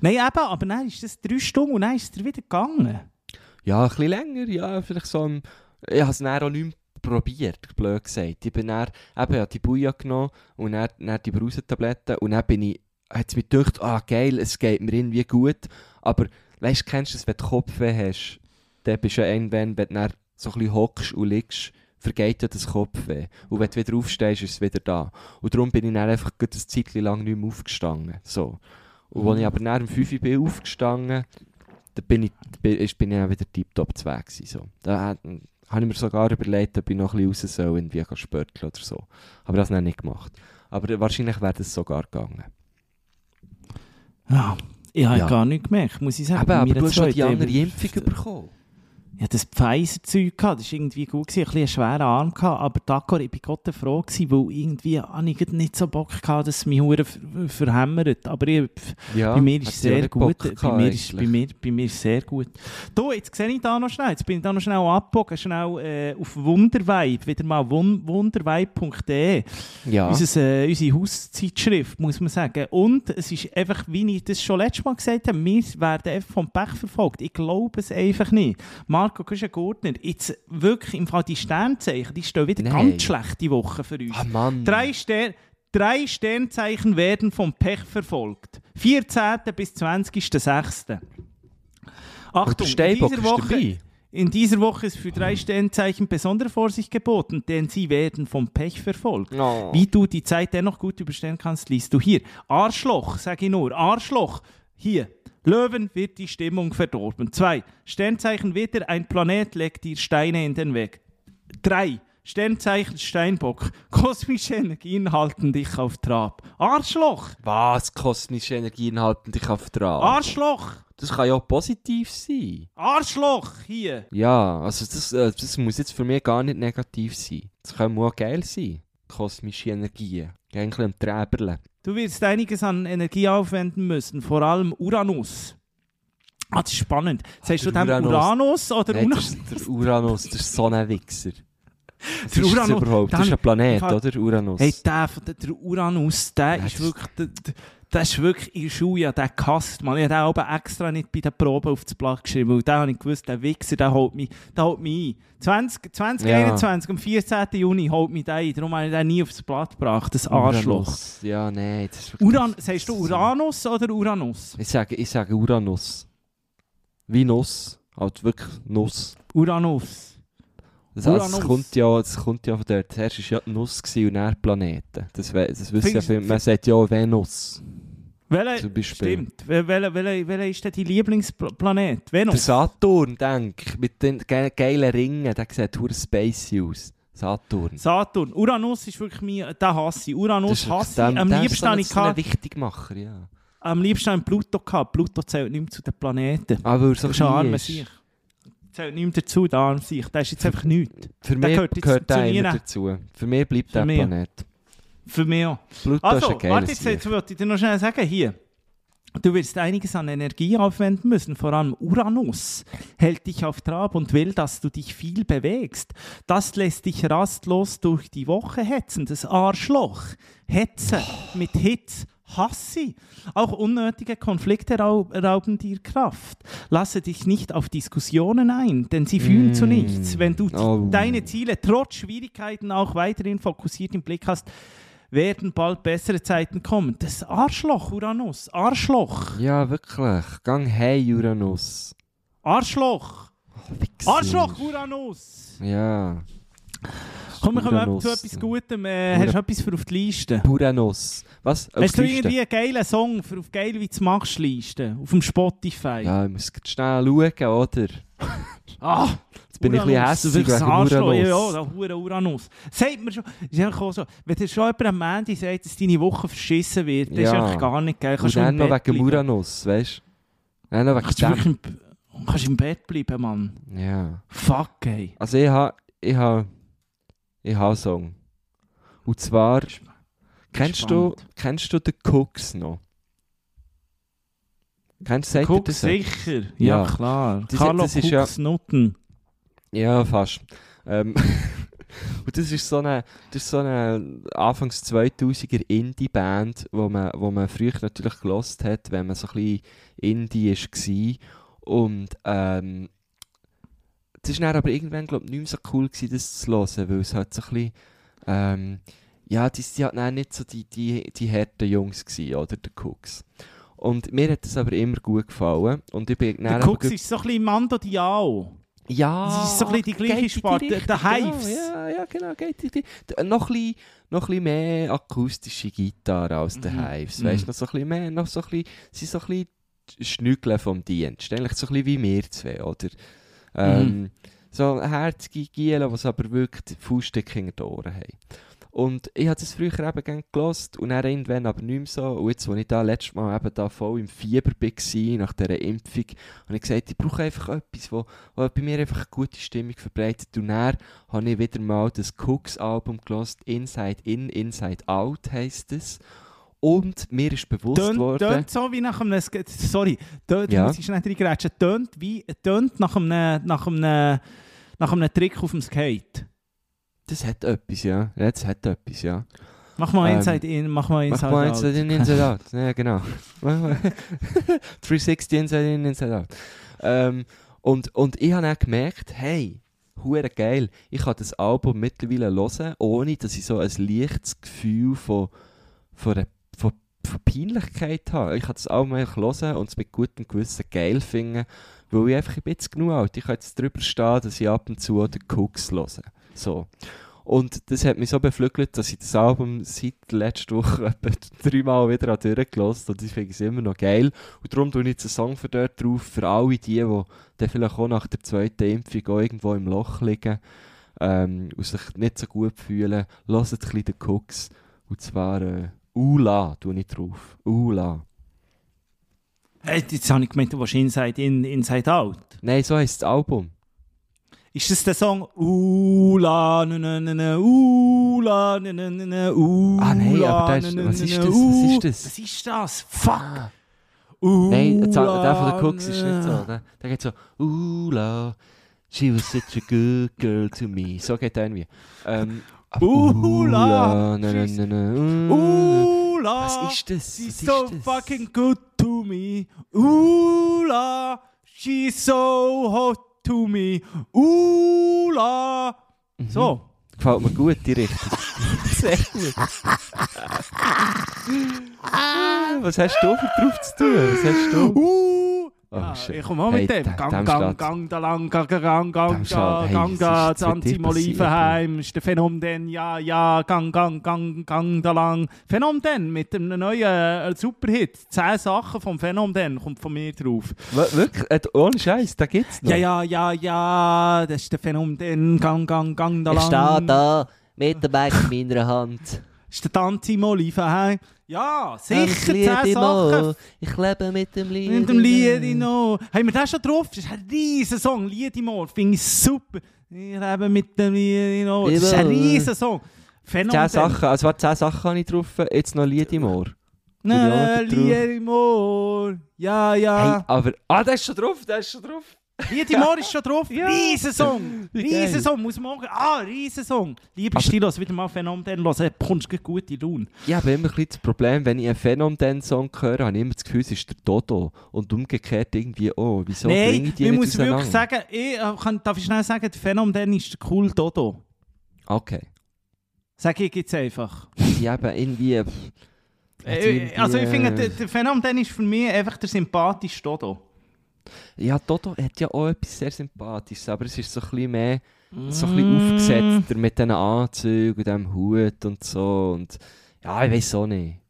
Nein, eben, aber dann ist das drei Stunden und dann ist es wieder gegangen. Ja, ein bisschen länger, ja, vielleicht so am... Ich habe es dann auch nicht mehr probiert, blöd gesagt. Ich bin dann, eben, ich habe die Bouillon genommen und dann, dann die Brausentabletten und dann bin ich, hat es mir gedacht, ah geil, es geht mir irgendwie gut, aber weißt kennst du das, wenn du Kopfweh hast, dann bist du ja irgendwann, wenn du dann so ein bisschen hockst und liegst, vergeht ja das Kopfweh. Und wenn du wieder aufstehst, ist es wieder da. Und darum bin ich dann einfach ein Zeitchen lang nicht mehr aufgestanden. So. Und als ich aber nach dem 5 Uhr bin aufgestanden, dann bin ich, bin, ich dann wieder tiptop zu Weg gewesen, so. Da äh, habe ich mir sogar überlegt, ob ich noch ein bisschen raus soll, irgendwie spörteln oder so. Aber das habe ich nicht gemacht. Aber wahrscheinlich wäre das sogar gegangen. Ja, ich habe Ja. gar nicht gemerkt, muss ich sagen. Eben, aber du hast schon die andere Impfung bekommen. Ja, das Pfizer-Zeug gehabt, das war irgendwie gut, gewesen, ein bisschen einen schweren Arm gehabt, aber d'accord, ich war Gott froh gewesen, weil irgendwie habe ich nicht so Bock gehabt, dass es mich hure ver- verhämmert. Aber ich, Ja, bei mir ist es sehr gut. Bei gehabt mir, ist, bei, mir, bei mir ist es sehr gut. Du, jetzt sehe ich da noch schnell, jetzt bin ich da noch schnell abgebogen, schnell äh, auf Wundervibe, wieder mal wun wundervibe.de. Ja. Unser, äh, unsere Hauszeitschrift, muss man sagen. Und es ist einfach, wie ich das schon letztes Mal gesagt habe, wir werden einfach vom Pech verfolgt. Ich glaube es einfach nicht. Marco Güschen-Gurtner, jetzt wirklich im Fall die Sternzeichen, die stehen wieder Nein. ganz schlechte Woche für uns. Ah, Mann. Drei, Ster drei Sternzeichen werden vom Pech verfolgt. 14. bis 20.06. Und Achtung, in dieser Woche... In dieser Woche ist für drei Sternzeichen besondere Vorsicht geboten, denn sie werden vom Pech verfolgt. Oh. Wie du die Zeit dennoch gut überstehen kannst, liest du hier. Arschloch, sage ich nur. Arschloch. Hier. Löwen wird die Stimmung verdorben. Zwei. Sternzeichen Widder, ein Planet legt dir Steine in den Weg. Drei. Sternzeichen Steinbock. [LAUGHS] Kosmische Energien halten dich auf Trab. Arschloch! Was? Kosmische Energien halten dich auf Draht. Arschloch! Das kann ja auch positiv sein. Arschloch! Hier! Ja, also das, äh, das muss jetzt für mich gar nicht negativ sein. Das kann auch geil sein. Kosmische Energien. Eigentlich am Träberle. Du wirst einiges an Energie aufwenden müssen, vor allem Uranus. Ah, das ist spannend. Sagst du Der dem Uranus. Uranus oder Nein, Uranus? das ist der Uranus, das ist so ein Wichser. Was Der ist das Uranus- überhaupt? Das ist ein Planet, oder? Uranus. Hey, der, der, der Uranus, der Ja, ist das- wirklich der, der, Das ist wirklich in der Schule, ja, der gehasst, man. Ich habe den aber extra nicht bei der Probe auf das Blatt geschrieben, weil da habe ich gewusst, der Wichser, der holt mich, der holt mich ein. 20, 2021, am 14. Juni holt mich der ein, darum habe ich den nie aufs Blatt gebracht, das Arschloch. Uranus. Ja, nein, das ist wirklich... Uran, sagst du Uranus oder Uranus? Ich sage, ich sage Uranus. Wie Nuss. Halt wirklich Nuss. Uranus. Das, also, Uranus. das, kommt ja, das kommt ja von dort. Zuerst war ja Nuss und dann Planeten. Das, das wissen ja viele. Man sagt ja Venus. Welcher, Beispiel. stimmt, Wel- welcher, welcher, welcher ist denn dein Lieblingsplanet? Der Venus? Saturn, denk ich, mit den ge geilen Ringen, der sieht hure spacey aus. Saturn. Saturn. Uranus ist wirklich mein, den hasse ich. Uranus hasse ich. Am der ist liebsten habe ich so ein gehabt- Wichtigmacher, ja. am liebsten einen Pluto gehabt. Pluto zählt nicht mehr zu den Planeten. Aber er so Das ist armer ist. Sieg. Zählt nicht mehr dazu, der arme Sieg. Der ist jetzt einfach nichts. Für Der mich gehört gehört, zu der immer dazu. Für mich bleibt Für der mich. Planet. Für mich auch. Pluto Also, ist ein warte, jetzt, jetzt wollte ich dir noch schnell sagen, hier. Du wirst einiges an Energie aufwenden müssen, vor allem Uranus hält dich auf Trab und will, dass du dich viel bewegst. Das lässt dich rastlos durch die Woche hetzen, das Arschloch. Hetze mit Hitz, Hassi. Auch unnötige Konflikte rau rauben dir Kraft. Lasse dich nicht auf Diskussionen ein, denn sie führen Mm. zu nichts. Wenn du Oh. deine Ziele trotz Schwierigkeiten auch weiterhin fokussiert im Blick hast, werden bald bessere Zeiten kommen. Das Arschloch, Uranus. Arschloch. Ja, wirklich. Gang hey, Uranus. Arschloch. Wichser. Arschloch, Uranus. Ja. Komm, wir kommen zu etwas Gutem. Äh, hast du etwas für auf die Liste? Uranus. Was? Auf Hast du Liste? irgendwie einen geilen Song für auf geil wie du machst Liste? Auf dem Spotify? Ja, ich muss schnell schauen, oder? Ah, Bin ich ein bisschen hässlich wegen. Uranus. Ja, ja, der Uranus. Sagt mir schon, ist einfach so, wenn dir schon jemand am Mandy sagt, dass deine Woche verschissen wird, das ist Ja. einfach gar nicht geil. Und Kannst du dann noch wegen bleiben. Uranus, weißt du? Dann noch wegen Kannst du wirklich dem. im, kannst im Bett bleiben, Mann. Ja. Fuck, ey. Also ich habe... Ich habe... Ich habe einen Song. Und zwar... Kennst du, kennst du den Cooks noch? Kennst du, sagt Guck, das sicher. Ja, Ja. klar. Das- Carlo das ist ja- Nutten. Ja, fast. Ähm, [LAUGHS] und das ist so eine, das ist so eine Anfangs 2000er Indie-Band, wo man, wo man früher natürlich gelost hat, wenn man so ein bisschen Indie war. Und ähm, es war aber irgendwann, glaube ich, nicht mehr so cool gewesen, das zu hören, weil es halt so ein bisschen, ähm, ja, die sind halt nicht so die, die, die harten Jungs gewesen, oder, der Cooks. Und mir hat das aber immer gut gefallen. Und ich bin Der Cooks ist so ein bisschen Mando Diao. Ja, Das ist so ein bisschen die gleiche in Sparte, Richtung, der Hives. Genau, ja, ja, genau. Geht in die, d- noch, ein bisschen, noch ein bisschen mehr akustische Gitarre als der Mhm. Hives. Mhm. Weißt du, noch so ein bisschen mehr, noch so ein bisschen, sie so ein bisschen Schnüggeln vom Dienst. Eigentlich so ein bisschen wie wir zwei, oder? Ähm, So herzige Gielen, die aber wirklich die Fußstücke hinter den Ohren haben. Und ich habe das früher eben gerne gelost und dann irgendwann aber nicht mehr so. Und jetzt, als ich da letztes Mal eben da voll im Fieber war, nach dieser Impfung, habe ich gesagt, ich brauche einfach etwas, wo, wo bei mir einfach eine gute Stimmung verbreitet. Und dann habe ich wieder mal das Cooks-Album gelost, Inside In, Inside Out heisst es. Und mir ist bewusst Tönt, worden... tönt so wie nach einem... Sorry, tönt, Ja. muss ich schnell reingrätschen. Tönt, wie, tönt nach, einem, nach, einem, nach einem Trick auf dem Skate. Das hat etwas, ja. ja das hat etwas, ja. Mach mal Ähm, Inside In, mach mal Mach Inside mal Out. Inside In, Inside Out. Ja, genau. [LAUGHS] Mach mal [LAUGHS] 360 Inside In, Inside Out. Ähm, und, und ich habe dann gemerkt, hey, hure geil, ich kann das Album mittlerweile hören, ohne dass ich so ein leichtes Gefühl von, von, von, von Peinlichkeit habe. Ich kann das Album einfach hören und es mit gutem Gewissen geil finden, weil ich einfach ein bisschen genug alt Ich kann jetzt drüber stehen, dass ich ab und zu den Cooks höre. So. Und das hat mich so beflügelt, dass ich das Album seit letzter Woche [LAUGHS] etwa dreimal wieder durchgelassen und ich finde es immer noch geil. Und darum tue ich jetzt einen Song für dort drauf, für alle die, die vielleicht auch nach der zweiten Impfung auch irgendwo im Loch liegen ähm, und sich nicht so gut fühlen. Hört ein bisschen den Cooks. Und zwar äh, Ula tue ich drauf. Ula. Hey, jetzt habe ich gemeint, du willst Inside In, Inside Out. Nein, so heisst das Album. Ist das der Song Ula, ne, ne, ne, ne, Ula, ne, ne, ne, ne, Ula, Ah, nein, aber der ist- was ist das? Was ist das? Was ist das? Fuck! Ah. Nein, der, der von Ula, Cooks ist nicht so. Der, der geht so, Ula, she was such a good girl to me. So geht der irgendwie. Ähm, Ula, na, uh, Ula, Ula. Was ist das? She's so das? fucking good to me. Ula. She's so hot to me. Ula. Mhm. So. Gefällt mir gut, die Richtung. [LAUGHS] Sehr gut. [LAUGHS] Was hast du für drauf zu tun? Was hast du? Uh. Oh, Ja, shit. ich komme auch Hey, mit dem. dem- Gang, dem gang, gang, da lang, gang, gang, gang, gang, hey, gang, gang, Zanti Olivenheim, ist der Phänomen, ja, ja, gang, gang, gang, gang, da lang. Phänomen mit einem neuen äh, Superhit. Zehn Sachen vom Phänomen kommt von mir drauf. W- Wirklich? Äh, ohne Scheiß, da gibt's noch. Ja, ja, ja, ja, das ist der Phänomen, gang, gang, gang, da lang. Ich stehe da mit dem Bag in meiner Hand. Ist der Tanzi im Olivenheim. Ja, sicher, Ich zehn Sachen. Ich lebe mit dem Lied. Mit dem Liedino. Haben wir das schon drauf? Das ist ein riesen Song. Liedimo. Finde ich super. Ich lebe mit dem Liedino. Das ist ein riesen Song. Phänomen. Zehn Sachen, also warte, zehn Sachen habe ich drauf, jetzt noch Lied im Ohr. Auch noch drauf. Liedimo. Ja, ja. Hey, aber... Ah, der ist schon drauf, der ist schon drauf. Liedimo ist schon drauf. [LAUGHS] Ja. Riesen Song. Wie geil. Riesen Song. Muss auch... Ah, riesen Song. Liebe Aber- Stilos, wieder mal Phänomen hören. Du bekommst gleich gute Laune. Ich habe immer ein bisschen das Problem, wenn ich einen Phänomen-Song höre, habe ich immer das Gefühl, es ist der Dodo. Und umgekehrt irgendwie, oh, wieso bringe Nein, ich die muss wirklich sagen, ich, äh, kann, darf ich schnell sagen, der Phänomen ist der cool Dodo. Okay. Sag ich jetzt einfach. Die haben irgendwie... Äh, also ich finde, äh, der, der Phänomen ist für mich einfach der sympathischste Dodo. Ja, Dodo hat ja auch etwas sehr Sympathisches, aber es ist so ein bisschen mehr... So ein bisschen aufgesetzter mit diesen Anzügen und dem Hut und so. Und ja, ich weiß auch nicht.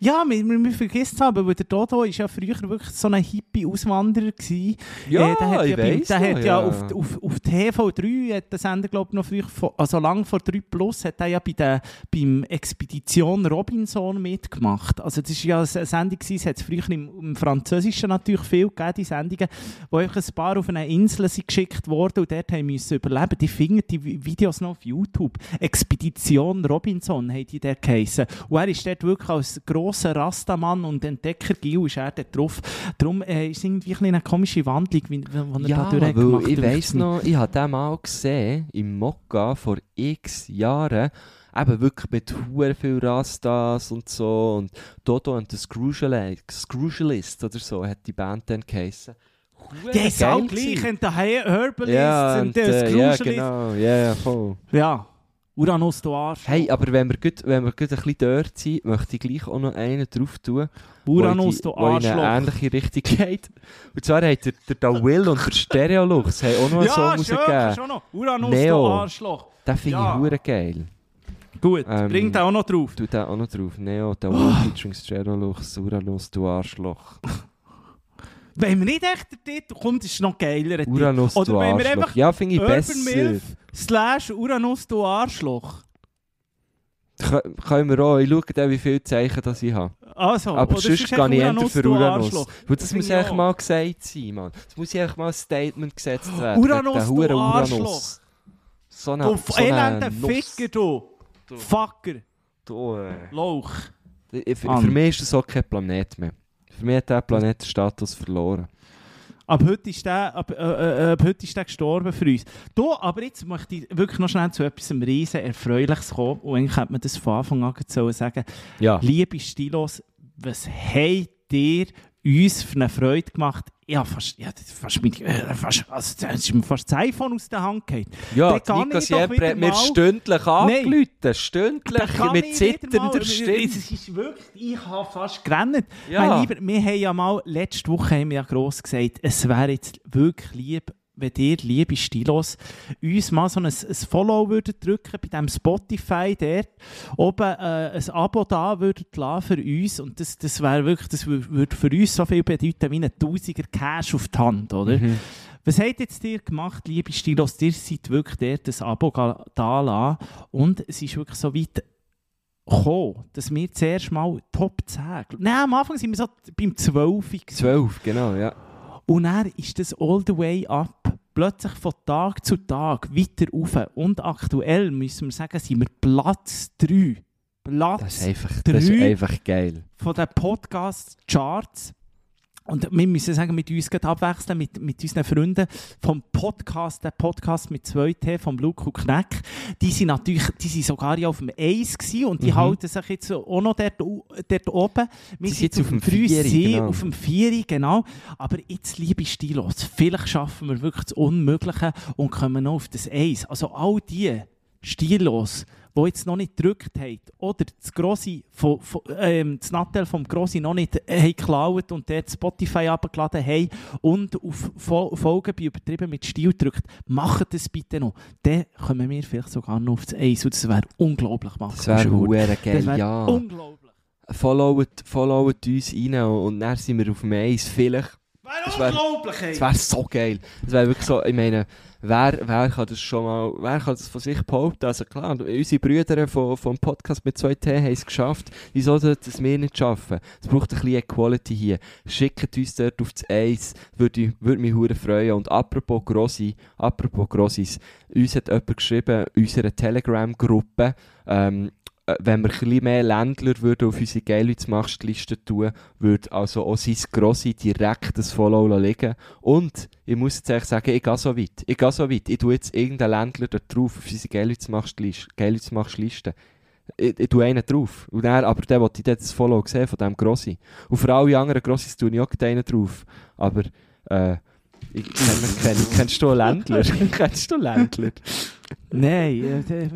Ja, wir, wir, wir vergessen es aber, weil der Dodo ist ja früher wirklich so ein Hippie-Auswanderer gewesen. Ja, Äh, der hat ich ja, beim- Der hat ja, ja. auf, auf, auf TV3, hat der Sender glaube ich noch früher, also lang vor 3 Plus, hat er ja bei der, beim Expedition Robinson mitgemacht. Also das ist ja eine Sendung gewesen, es hat es früher im, im Französischen natürlich viel gegeben, die Sendungen, wo einfach ein paar auf eine Insel sind geschickt worden und dort haben müssen überleben. Die finden die Vi- Videos noch auf YouTube. Expedition Robinson haben die dort geheissen. Und er ist dort wirklich als grosser Rastamann und Entdecker Gil ist er dort drauf. Darum äh, ist es irgendwie eine komische Wandlung, wie, wie er Ja, da durchgemacht weil ich dünkt weiss noch, ich habe den mal gesehen, im Mokka vor x Jahren, eben wirklich mit hure viel Rastas und so und Dodo und Screwjalist, Screwjalist oder so hat die Band dann geheissen. Die ist auch gleich, und der He- Herbalist Ja, und und, der äh, ja, Screwjalist. genau, ja, ja, voll. Ja, Uranus, du Arsch. Hey, aber wenn wir, gut, wenn wir gut ein bisschen dort sind, möchte ich gleich auch noch einen drauf tun, Uranus, du wo in eine Arschloch. ähnliche Richtung [LAUGHS] geht. Und zwar hat der, der Da Will und der Stereolux haben auch noch einen Song Ja, schön, rausgegeben. schon noch. Uranus, Neo. du Arschloch. Den finde Ja. ich hure geil. Gut, Ähm, bringt er auch noch drauf. Tu den auch noch drauf. Neo, der Oh. Will featuring Stereolux, Uranus, du Arschloch. Wenn wir nicht echt der Titel kommt, ist es noch geiler. Uranus, du Oder wenn wir Arschloch. einfach Ja, finde ich Urban besser. Milf slash Uranus, du Arschloch. Kö- Können wir auch. Ich schaue dann, wie viele Zeichen das ich habe. Also, Aber sonst gehe ich eher für du Uranus. Weil das muss auch. mal gesagt sein, Mann. Das muss einfach mal ein Statement gesetzt werden. Uranus, du Arschloch. So eine, Du so. Ficker, du. Fucker. Du, äh. Lauch. Ich- Für, für mich ist das auch kein Planet mehr. Für mich hat der Planet den Status verloren. Ab heute, ist der, ab, äh, äh, ab heute ist der gestorben für uns. Du, aber jetzt möchte ich wirklich noch schnell zu etwas riesen Erfreuliches kommen. Und eigentlich hätte man das von Anfang an sollen sagen Ja. Liebe Stilos, was habt ihr uns für eine Freude gemacht? Ja, fast, ja, fast, mit, äh, fast, also, das ist mir fast das iPhone aus der Hand gefallen. Ja, Nico Siempre hat mir stündlich angerufen. Stündlich, mit zitternder Stimme. Es ist wirklich, ich habe fast gerannt. Ja. Mein Lieber, wir haben ja mal, letzte Woche haben wir ja gross gesagt, es wäre jetzt wirklich lieb, wenn ihr, liebe Stilos, uns mal so ein, ein Follow würdet drücken bei dem Spotify dort, oben äh, ein Abo da würdet lassen für uns und das, das wäre wirklich, das wür- würde für uns so viel bedeuten wie ein Tausiger Cash auf die Hand, oder? Mhm. Was habt jetzt ihr gemacht, liebe Stilos? Ihr seid wirklich dort das Abo da lassen und es ist wirklich so weit gekommen, dass wir zuerst mal Top 10... Nein, am Anfang sind wir so beim 12. gewesen. 12, genau, ja. Und dann ist das all the way up. Plötzlich von Tag zu Tag weiter rauf. Und aktuell müssen wir sagen, sind wir Platz 3. Das ist Platz einfach, das ist einfach geil. von den Podcast-Charts. Und wir müssen sagen, mit uns abwechseln, mit, mit unseren Freunden vom Podcast, der Podcast mit 2T, vom Luke und Kneck, die sind natürlich, die sind sogar ja auf dem Eis gewesen und die Mhm. halten sich jetzt auch noch dort, dort oben. Wir sind sind auf dem Drei Vieri, See, genau. auf dem Vieri, genau. Aber jetzt, liebe Stilos, vielleicht schaffen wir wirklich das Unmögliche und kommen noch auf das Eis. Also all die Stilos, die jetzt noch nicht gedrückt haben oder das Grossi, von, von, ähm, das Nattel vom Grossi noch nicht äh, geklaut und dort Spotify abgeladen haben und auf Fol Folgen bei übertrieben mit Stil drückt, macht das bitte noch. Dann kommen wir vielleicht sogar noch auf das Eis und das wäre unglaublich. Das wäre geil, wäre ja. unglaublich. Followet, followet uns rein und dann sind wir auf dem Eis. Vielleicht, Das wär- unglaublich, das wäre so geil. Das wäre wirklich so, ich meine, wer, wer kann das schon mal, wer kann das von sich behaupten? Also klar, unsere Brüder vom, vom Podcast mit 2T haben es geschafft. Wieso sollten es wir nicht schaffen? Es braucht ein bisschen Equality hier. Schickt uns dort auf das Eis, würde, würde mich hure freuen. Und apropos Grossi, apropos Grossis, uns hat jemand geschrieben, unserer Telegram-Gruppe, ähm, äh, wenn wir ein mehr Ländler würden auf unsere Geilheitsmachtliste tun, würde also auch sein Grossi direkt das Follow liegen. Und ich muss jetzt echt sagen, ich gehe so weit. Ich gehe so weit. Ich tue jetzt irgendeinen Ländler da drauf auf unsere Geilheitsmachtliste. Ich, ich tue einen drauf. Und dann, aber der wollte ich das Follow sehen von diesem Grossi. Und für alle anderen Grossis tue ich auch einen drauf. Aber, äh, ich kenn, kennst du einen Ländler? [LAUGHS] kennst du Ländler? Nein, äh,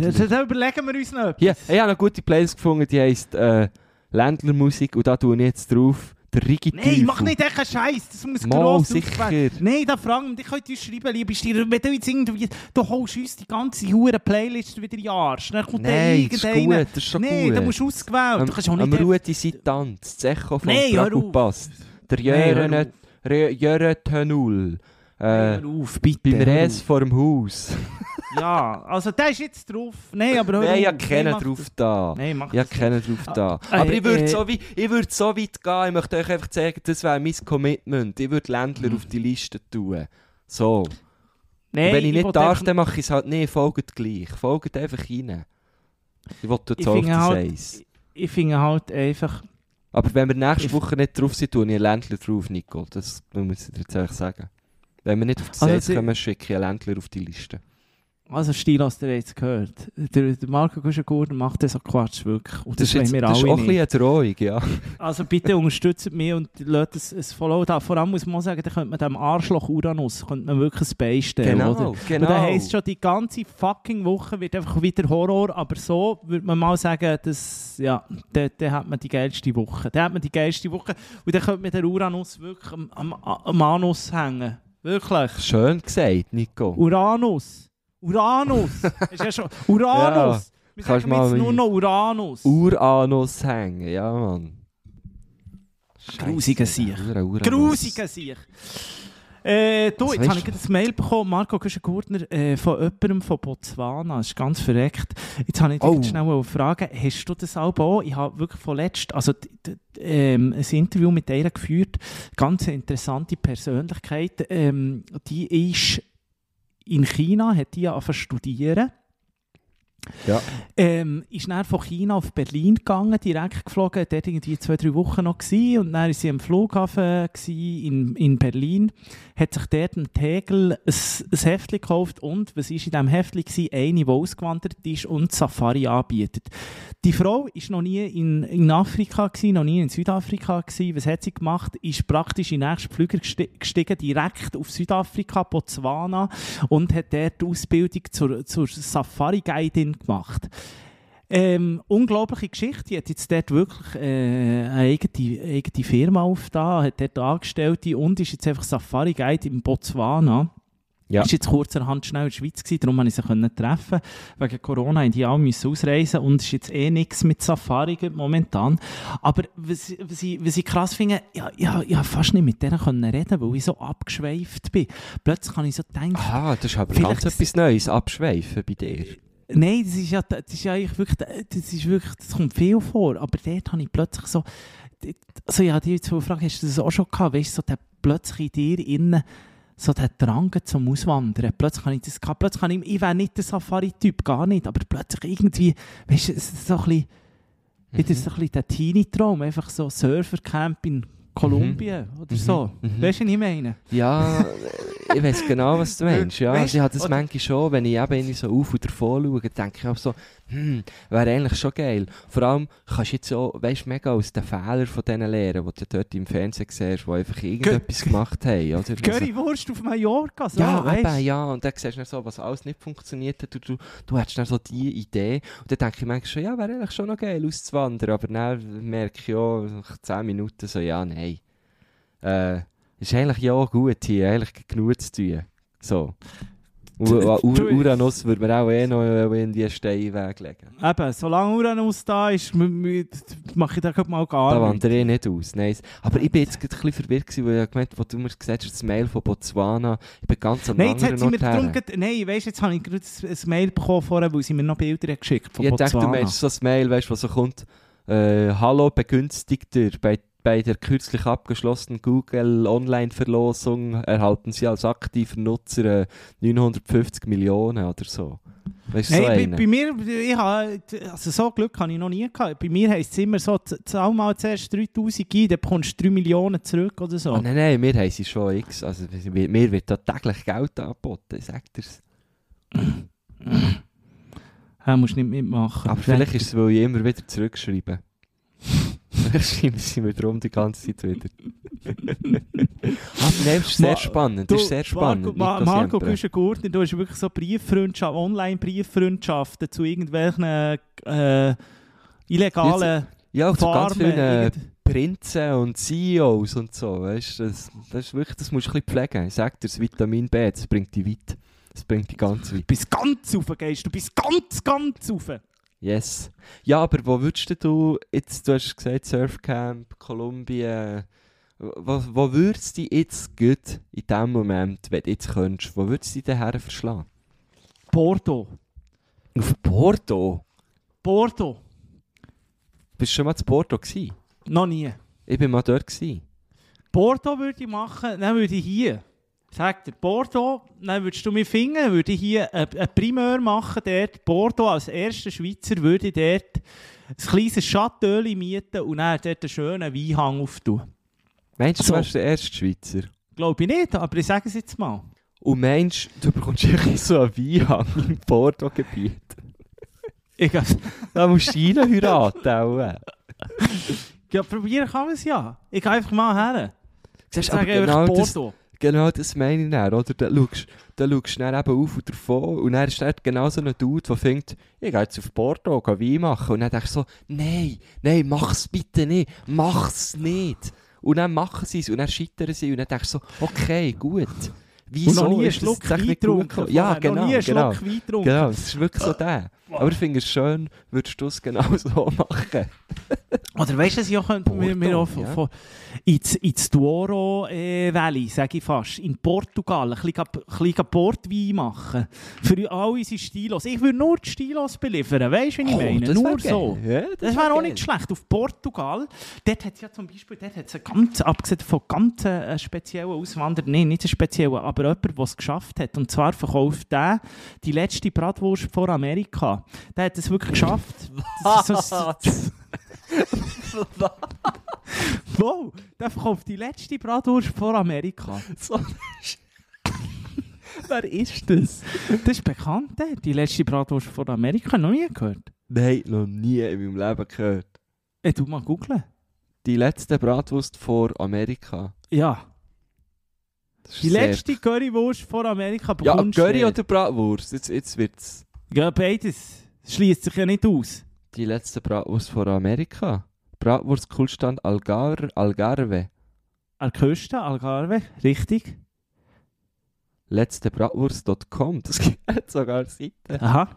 da- da- da überlegen wir uns noch etwas. Hier, ich habe eine gute Playlist gefunden, die heisst äh, Ländlermusik und da tue ich jetzt drauf der Rigi Nein, mach nicht echt einen Scheiß, das muss Mal, gross sicher. Nein, da fragen wir, ich könnt uns schreiben, liebe Stier, wenn du jetzt irgendwie, du holst uns die ganze hure Playlist wieder in Arsch, dann kommt Nein, ist irgendeiner. gut, das ist schon Nein, gut. da musst du ausgewählt, Am, du kannst auch am nicht... Ruti Sitanz, das Echo von Nein, Dragupast, der Nein, Jörn auf. Re- Jörn Tönul, äh, Hör auf, bitte. beim Res vor dem Haus. [LAUGHS] Ja, also der ist jetzt drauf. Nein, aber Nein, ich habe keinen drauf da. Nein, mach Ich habe keinen drauf da. Ah, Aber äh, ich würde äh, so, ich würd so weit gehen, ich möchte euch einfach sagen, das wäre mein Commitment. Ich würde Ländler Mhm. auf die Liste tun. So. Nein, wenn ich will nicht darf, dann mache ich es halt nicht. Folgt gleich. Folgt einfach rein. Ich will jetzt Ich auf das halt-. Ich finde halt einfach... Aber wenn wir nächste Woche nicht drauf sind, tue ich einen Ländler drauf, Nico. Das muss ich dir jetzt ehrlich sagen. Wenn wir nicht auf das Also sie- kommen, schicke ich einen Ländler auf die Liste. Also Stil, hast du jetzt gehört. Der, der Marco Guschengurten macht das so Quatsch, wirklich. Und Das, das, ist, jetzt, wir das ist auch ein nicht. bisschen eine Drohung, ja. Also bitte unterstützt mich und lasst ein, ein Follow da. Vor allem muss man sagen, da könnte man dem Arschloch Uranus könnte man wirklich ein Bein stellen, oder? Und genau. da heisst schon, die ganze fucking Woche wird einfach wieder Horror, aber so würde man mal sagen, dass, ja, da, da hat man die geilste Woche. Da hat man die geilste Woche und dann könnte man den Uranus wirklich am, am, am Anus hängen. Wirklich. Schön gesagt, Nico. Uranus. Uranus. [LAUGHS] ist ja schon. Uranus. Wir kannst sagen mal jetzt nur noch Uranus. Uranus hängen, ja, Mann. Grusiger Sieg. Grusiger sich. Äh, du, jetzt habe ich gerade ein Mail bekommen, Marco Güschen-Gurtner, äh, von jemandem von Botswana. Das ist ganz verreckt. Jetzt habe ich dich Oh. schnell eine Frage. Hast du das auch auch? Ich habe wirklich von letzt, also ähm, ein Interview mit ihr geführt. Ganz interessante Persönlichkeit. Ähm, die ist in China, hat die zu studieren. Ja. Ähm, ist dann von China auf Berlin gegangen, direkt geflogen, dort irgendwie zwei, drei Wochen noch gewesen, und dann war sie am Flughafen in, in Berlin, hat sich dort im Tegel ein, ein Heftchen gekauft und, was war in diesem Heftchen? gewesen? Eine, die ausgewandert ist und Safari anbietet. Die Frau ist noch nie in, in Afrika gewesen, noch nie in Südafrika gewesen. Was hat sie gemacht? Ist praktisch in den nächsten Flüger gesti- gestiegen, direkt auf Südafrika, Botswana und hat dort die Ausbildung zur, zur Safari-Guidin gemacht. Ähm, unglaubliche Geschichte. Die hat jetzt dort wirklich äh, eine eigene, eigene Firma aufgetan, hat dort Angestellte und ist jetzt einfach Safari-Guide in Botswana. Ja. Ist jetzt kurzerhand schnell in der Schweiz gewesen, darum konnte ich sie können treffen. Wegen Corona haben die alle müssen ausreisen und es ist jetzt eh nichts mit Safari momentan. Aber was, was, ich, was ich krass finde, ja, ja, ich konnte fast nicht mit denen können reden, weil ich so abgeschweift bin. Plötzlich kann ich so denken, Aha, das ist aber ganz etwas Neues, abschweifen bei dir. Nein, das ist ja, das ist ja eigentlich wirklich, das ist wirklich, das kommt viel vor, aber dort habe ich plötzlich so, also ja, die jetzt gefragt, hast du das auch schon gehabt, weißt du, so der plötzlich in dir innen, so der Drang zum Auswandern, plötzlich habe ich das gehabt, plötzlich habe ich, ich wäre nicht der Safari-Typ, gar nicht, aber plötzlich irgendwie, weißt du, so ein bisschen, wieder so ein bisschen der Teenie-Traum, einfach so Surfercamp in Kolumbien oder Mhm. so. Mhm. Weißt du, was ich meine? Ja, [LAUGHS] ich weiß genau, was du meinst. Ja, Weißt also ich habe das manchmal schon, wenn ich eben so auf und davon schaue, denke ich auch so, hm, wäre eigentlich schon geil. Vor allem kannst du jetzt so, weißt du, mega aus den Fehlern von diesen Lehrern, die du dort im Fernsehen siehst, die einfach irgendetwas gemacht haben. Oder? Currywurst auf Mallorca, so, ja, weißt eben, ja. Und dann siehst du dann so, was alles nicht funktioniert hat. Du, du, du hättest dann so die Idee. Und dann denke ich manchmal schon, ja, wäre eigentlich schon noch geil auszuwandern. Aber dann merke ich ja, nach 10 Minuten so, ja, nein. Äh, ist eigentlich ja gut hier, eigentlich genug zu tun. So. U [LAUGHS] U Du- Uranus würde mir auch eh noch irgendwie einen Stein weglegen. Eben, solange Uranus da ist, mache ich da grad mal gar Da nichts. wandere ich nicht aus. Nice. Aber ich bin jetzt gerade ein bisschen verwirrt, gewesen, weil ich gemeint wo du mir gesagt hast, das Mail von Botswana, ich bin ganz am Nein, jetzt hat anderen sie mir ge- Nein, weißt, jetzt habe ich gerade ein Mail bekommen vorher, weil sie mir noch Bilder geschickt von Ich dachte, du Botswana. meinst so ein Mail, weißt, was so kommt. Äh, Hallo Begünstigter, bei, bei der kürzlich abgeschlossenen Google Online-Verlosung erhalten Sie als aktiver Nutzer äh, 950 Millionen oder so. Weißt du, so bei, bei mir, ich habe, also so Glück habe ich noch nie gehabt. Bei mir heisst es immer so, zahl mal zuerst 3000 ein, dann bekommst du 3 Millionen zurück oder so. Ah, nein, nein, wir haben sie schon x. Also, mir mir wird da täglich Geld angeboten, ich sag dir's. Ja, musst nicht mitmachen. Aber vielleicht ist es, weil ich immer wieder zurückschreibe. Schreiben sie mir darum die ganze Zeit wieder. [LAUGHS] Aber nein, das ist sehr spannend. Das ist sehr spannend. Marco, Ma Marco. Güschen-Gurtner, du hast wirklich so Brieffreundschaft, Online-Brieffreundschaften zu irgendwelchen äh, illegalen Ja, zu ganz vielen äh, Prinzen und CEOs und so. Weißt, du, das, das, ist wirklich, das musst du ein bisschen pflegen. Ich sag dir, das Vitamin B, das bringt dich weit. Das bringt dich ganz weit. Du bist ganz rauf, gehst du bist ganz, ganz rauf. Yes. Ja, aber wo würdest du jetzt, du hast gesagt Surfcamp, Kolumbien, wo, wo würdest du dich jetzt gut in dem Moment, wenn du jetzt könntest, wo würdest du dich daher verschlagen? Bordeaux. Auf Porto? Bordeaux. Bist du schon mal zu Porto gewesen? Noch nie. Ich bin mal dort gewesen. Bordeaux würde ich machen, dann würde ich hier. Sag dir, Bordeaux, dann würdest du mich finden, würde ich hier ein, ein Primeur machen dort. Bordeaux als erster Schweizer würde ich dort ein kleines Chateau mieten und dann dort einen schönen Weinhang auftun. Meinst du, So. du wärst der erste Schweizer? Glaube ich nicht, aber ich sage es jetzt mal. Und meinst du, du bekommst irgendwie so einen Weinhang im Porto-Gebiet? Ich, Da musst du rein heiraten. auch. ja, probieren kann man es ja. Ich gehe einfach mal her. Ich Siehst, aber genau das. Genau das meine ich dann, oder? Dann schaust dann schaust du dann eben auf und davon und dann ist dort genau so ein Dude, der denkt, ich gehe jetzt auf Porto, gehe Wein machen. Und dann denkst du so, nein, nein, mach's bitte nicht, mach's nicht. Und dann machen sie es und dann scheitern sie und dann denkst du so, okay, gut. Wieso Und noch nie einen Schluck Wein getrunken. Ja, genau, Noch nie einen genau. Schluck Wein getrunken. Genau, es ist wirklich so der. Aber ich finde es schön, würdest du es genau [LAUGHS] so machen. Oder weißt du, was ich auch könnte, mir, mir auch ja. von, ins, ins Douro äh, Valley, sage ich fast, in Portugal, ein bisschen, ein bisschen Portwein machen. Für all unsere Stilos. Ich würde nur die Stilos beliefern, weißt du, wie ich meine? Oh, das wär Nur so. Ja, Das wäre auch nicht schlecht. Auf Portugal, dort hat es ja zum Beispiel, dort hat ganz, abgesehen von ganz äh, speziellen Auswanderern, nein, nicht so speziellen, aber jemand, der es geschafft hat. Und zwar verkauft der die letzte Bratwurst vor Amerika. Der hat es wirklich geschafft. Das ist so- [LAUGHS] [LAUGHS] Wow, der verkauft die letzte Bratwurst vor Amerika. So. [LAUGHS] Wer ist das? Das ist bekannt, der. die letzte Bratwurst vor Amerika. Noch nie gehört. Nein, noch nie in meinem Leben gehört. Ey, du mal googeln. Die letzte Bratwurst vor Amerika. Ja, Das die letzte Currywurst vor Amerika Ja, Curry oder Bratwurst? Jetzt, jetzt wird's. Ja, beides. Das schließt sich ja nicht aus. Die letzte Bratwurst vor Amerika. Bratwurst Kultstand Algar Algarve. An Küste, Algarve, richtig. Letztebratwurst.com. Das gibt [LAUGHS] sogar eine Seite. Aha.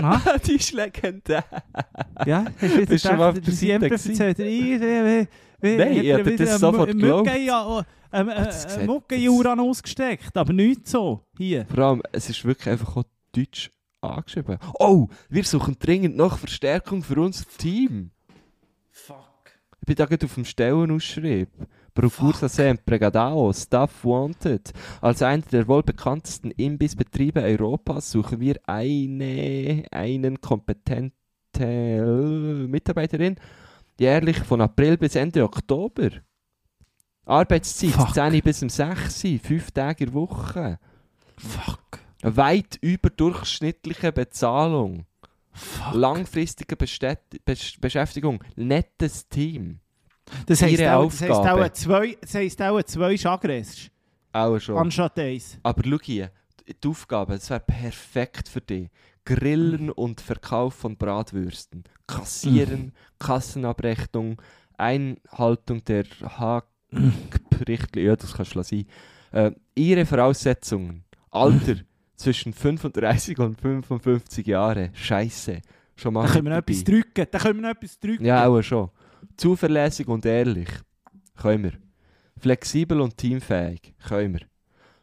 Aha. [LAUGHS] die ist legendär. Ja, hast du wieder Bist du schon mal auf der Seite erzählt, ich- Nein, ich wieder das sofort geglaubt. Ja, ähm, Hat das äh? Mucke in Uran ausgesteckt, aber nicht so. Hier. Vor allem, es ist wirklich einfach auch Deutsch angeschrieben. Oh, wir suchen dringend noch Verstärkung für unser Team. Fuck. Ich bin da gerade auf dem Stellenausschrieb. Procursa sempre Gadao, Staff Wanted. Als einer der wohl bekanntesten Imbissbetriebe Europas suchen wir eine, einen kompetente Mitarbeiterin, jährlich von April bis Ende Oktober. Arbeitszeit Fuck. 10 bis um 6, 5 Tage in der Woche. Fuck. Weit überdurchschnittliche Bezahlung. Fuck. Langfristige Bestät Besch Beschäftigung. Nettes Team. Das heisst, Ihre auch, das heisst auch zwei, das heisst auch zwei Chagres Auch schon. anstatt eins. Aber schau hier, die Aufgabe, das wäre perfekt für dich. Grillen und Verkauf von Bratwürsten. Kassieren, Kassenabrechnung, Einhaltung der Hackrichtlinie, ja, das kannst du lassen. Äh, ihre Voraussetzungen. Alter [LAUGHS] zwischen 35 und 55 Jahre. Scheiße. Schon mal Da können wir noch etwas drücken. Da können wir noch etwas drücken. Ja, auch schon. Zuverlässig und ehrlich. Können wir. Flexibel und teamfähig. Können wir.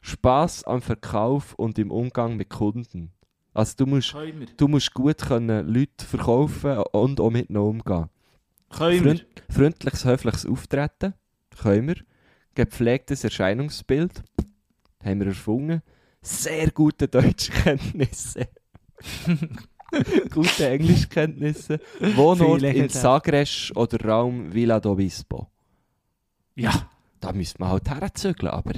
Spaß am Verkauf und im Umgang mit Kunden. Also du musst, du musst gut können Leute verkaufen und auch mit ihnen umgehen. Können. Freund, freundliches, höfliches Auftreten. Können wir. Gepflegtes Erscheinungsbild. Haben wir erfunden. Sehr gute Deutschkenntnisse. [LAUGHS] gute Englischkenntnisse. Wohnort in Sagres oder Raum Villa d'Obispo. Ja. Da müsste man halt herzügeln, aber...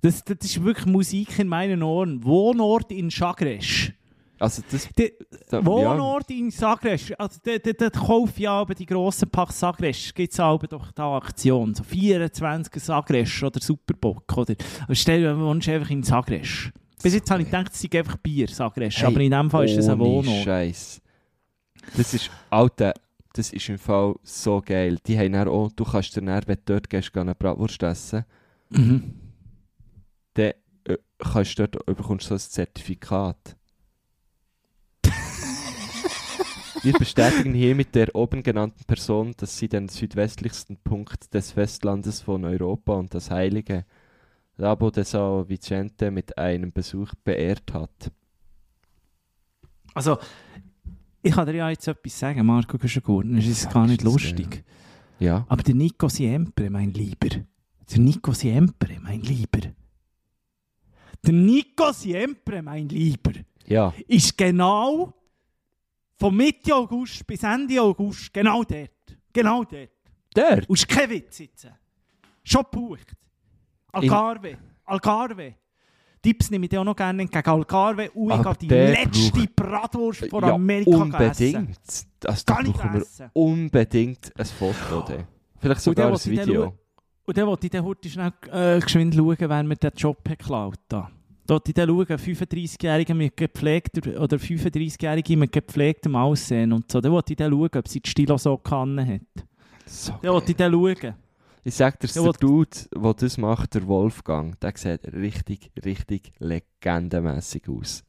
Das, das ist wirklich Musik in meinen Ohren. Wohnort in Chagres. Also das... Der da, Wohnort in Sagres. Also, der, der, der Kauf ja aber die grossen Pack Sagres. Gibt es aber doch da Aktion. So 24 Sagres oder Superbock. Oder, aber stell dir vor, du wohnst einfach in Sagres. Bis jetzt habe ich gedacht, es sei einfach Bier, Sagres. Hey, aber in dem Fall ist es ein Wohnort. Scheiß. Das ist... Alter, das ist im Fall so geil. Die haben dann auch... Du kannst dir dann, wenn du dort gehst, eine Bratwurst essen. Mhm. dann äh, kannst du dort, bekommst du so ein Zertifikat. Wir bestätigen hier mit der oben genannten Person, dass sie den südwestlichsten Punkt des Festlandes von Europa und das heilige Labo de Sao Vicente mit einem Besuch beehrt hat. Also, ich kann dir ja jetzt etwas sagen, Marco Guschengurten. Es ist gar nicht es, lustig. Ja, Aber der Nico Siempre, mein Lieber. Der Nico Siempre, mein Lieber. Der Nico Siempre, mein Lieber, ja, ist genau von Mitte August bis Ende August genau dort. Genau dort. der! Und ist kein Witz jetzt. Schon gebucht. Algarve. Algarve. Tipps nehme ich dir auch noch gerne entgegen. Algarve und ich habe die letzte Bratwurst von ja, Amerika gegessen. unbedingt! Also, da Kann ich brauchen wir unbedingt ein Foto. dann. Vielleicht sogar ein Video. Und dann wollte ich dann heute schnell äh, geschwind schauen, wer mir den Job geklaut hat. Ich dann schauen, 35-Jährige mit gepflegter, oder 35-Jährige mit gepflegtem Aussehen und so. Dann wollte ich dann schauen, ob sie die Stilo so kann hat. So Dann wollte ich dann schauen. Ich sag dir, Ja, der wo- Dude, der das macht, der Wolfgang, der sieht richtig, richtig legendenmässig aus.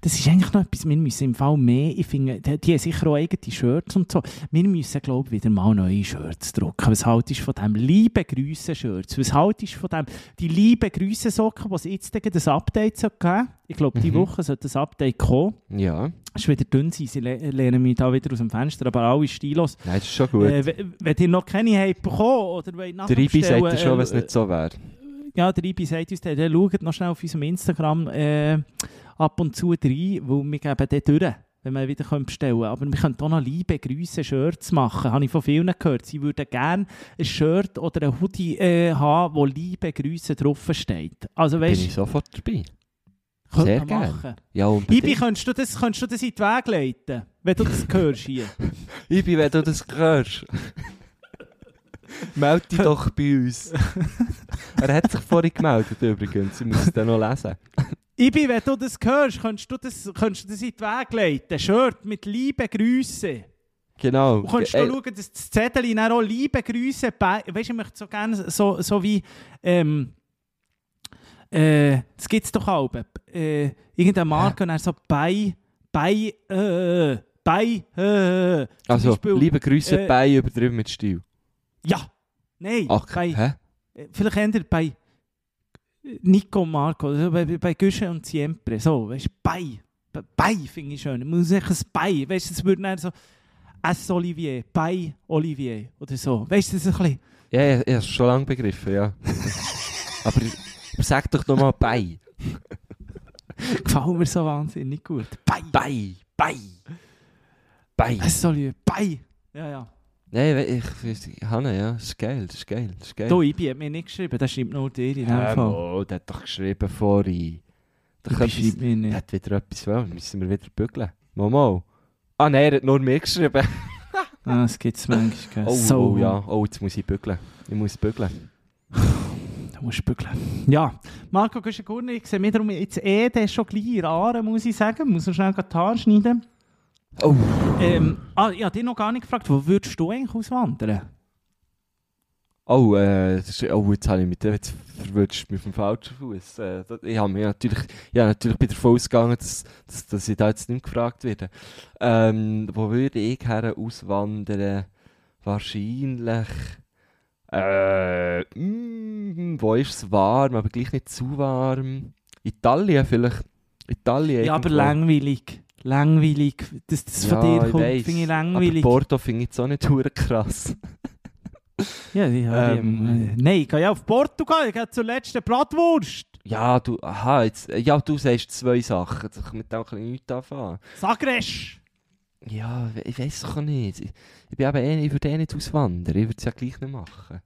Das ist eigentlich noch etwas, wir müssen im Fall mehr, ich finde, die, die haben sicher auch eigene Shirts und so. Wir müssen, glaube ich, wieder mal neue Shirts drucken. Was haltest du von dem liebe Grüße-Shirts? Was haltest du von dem, die liebe Grüße-Socken, die es jetzt gegen das Update soll geben Ich glaube, die Mhm. Woche sollte das Update kommen. Ja, Es ist wieder dünn sein, sie le lehnen mich da wieder aus dem Fenster, aber alle Stilos. nein, das ist schon gut. Äh, wenn ihr noch keine habt bekommen oder wollt der Ibi sagt nachbestellen, schon, äh, wenn es nicht so wäre. ja, der Ibi sagt uns, dann schaut noch schnell auf unserem Instagram äh, ab und zu rein, weil wir geben den durch, wenn wir wieder bestellen können. Aber wir können auch noch liebe Grüße Shirts machen. Habe ich von vielen gehört. Sie würden gerne ein Shirt oder ein Hoodie äh, haben, wo liebe Grüße draufsteht. Also Bin ich sofort dabei. könnte sehr man gern. machen. Ja, Ibi, könntest du, das, könntest du das in den Weg leiten, wenn du das hörst hier? [LAUGHS] Ibi, wenn du das hörst, [LAUGHS] melde dich doch bei uns. [LAUGHS] er hat sich vorhin gemeldet übrigens, ich muss es dann noch lesen. Ibi, wenn du das hörst, könntest du das, könntest du das in den Weg leiten. Shirt mit liebe Grüße. Genau. Und kannst Ey, du schauen, dass das Zettel dann auch liebe Grüße bei. Weißt du, ich möchte so gerne so, so wie. Ähm, äh, das gibt es doch auch. Äh, irgendeine Marke und dann so bei. Bei. Äh, bei. Äh, also, Beispiel, liebe Grüße äh, bei übertrieben mit Stil. Ja. Nein. Ach, bei, hä? äh, vielleicht eher bei Nico und Marco, also bei, bei Güsche und Siempre. So, weißt du, bei. Bei- finde ich schön. Man muss echt ein Bei. Weißt du, es würde dann so. S. Olivier, bei Olivier oder so. Weißt du, das ist ein bisschen. Ja, ja, ich habe es schon lange begriffen, ja. aber, [LAUGHS] aber sag doch nochmal bei. [LAUGHS] gefällt mir so wahnsinnig gut. Bei. Bei, bei, bei. S. Olivier, bei. Ja, ja. Nein, ich, ich, Hanne, ja, das ist geil, das ist geil, das ist geil. Du, Ibi hat mir nicht geschrieben, der schreibt nur dir in dem Ähm, Fall. oh, der hat doch geschrieben vorhin. Könnte schreibt mir Der nicht. hat wieder etwas wollen, müssen wir wieder bügeln. Mal. Ah nein, er hat nur mir geschrieben. [LAUGHS] Ah, das gibt es manchmal. Oh, so, oh ja, oh, jetzt muss ich bügeln. Ich muss bügeln. [SIGHS] Da musst du bügeln. Ja, Marco Guschegurni, ich sehe wiederum jetzt eh, der ist schon gleich in Aare, muss ich sagen. Muss noch schnell die Haare schneiden. Oh. Ähm, ah, ich habe dich noch gar nicht gefragt, wo würdest du eigentlich auswandern? Oh, äh, ist, oh, jetzt habe ich mich, jetzt verwirrst mich auf dem falschen Fuß. Äh, ich habe mich natürlich, ja, natürlich bin davon ausgegangen, dass, dass, dass ich da jetzt nicht gefragt werde. Ähm, wo würde ich her auswandern? Wahrscheinlich, äh, mm, wo ist es warm, aber gleich nicht zu warm. Italien vielleicht. Italien Ja, aber irgendwo. langweilig. Langweilig. Das von Ja, dir ich kommt, finde ich Aber langweilig. Porto finde ich jetzt auch nicht [LAUGHS] krass. Ja, ja, Ähm, äh, nein, ich gehe ja auf Portugal, ich gehe zur letzten Bratwurst. Ja, du, aha, jetzt, ja, du sagst zwei Sachen, ich mit dem ich nichts anfangen. Sagres. Ja, ich weiß auch nicht. Ich, ich, bin eben eh, ich würde eh nicht auswandern, ich würde es ja gleich nicht machen.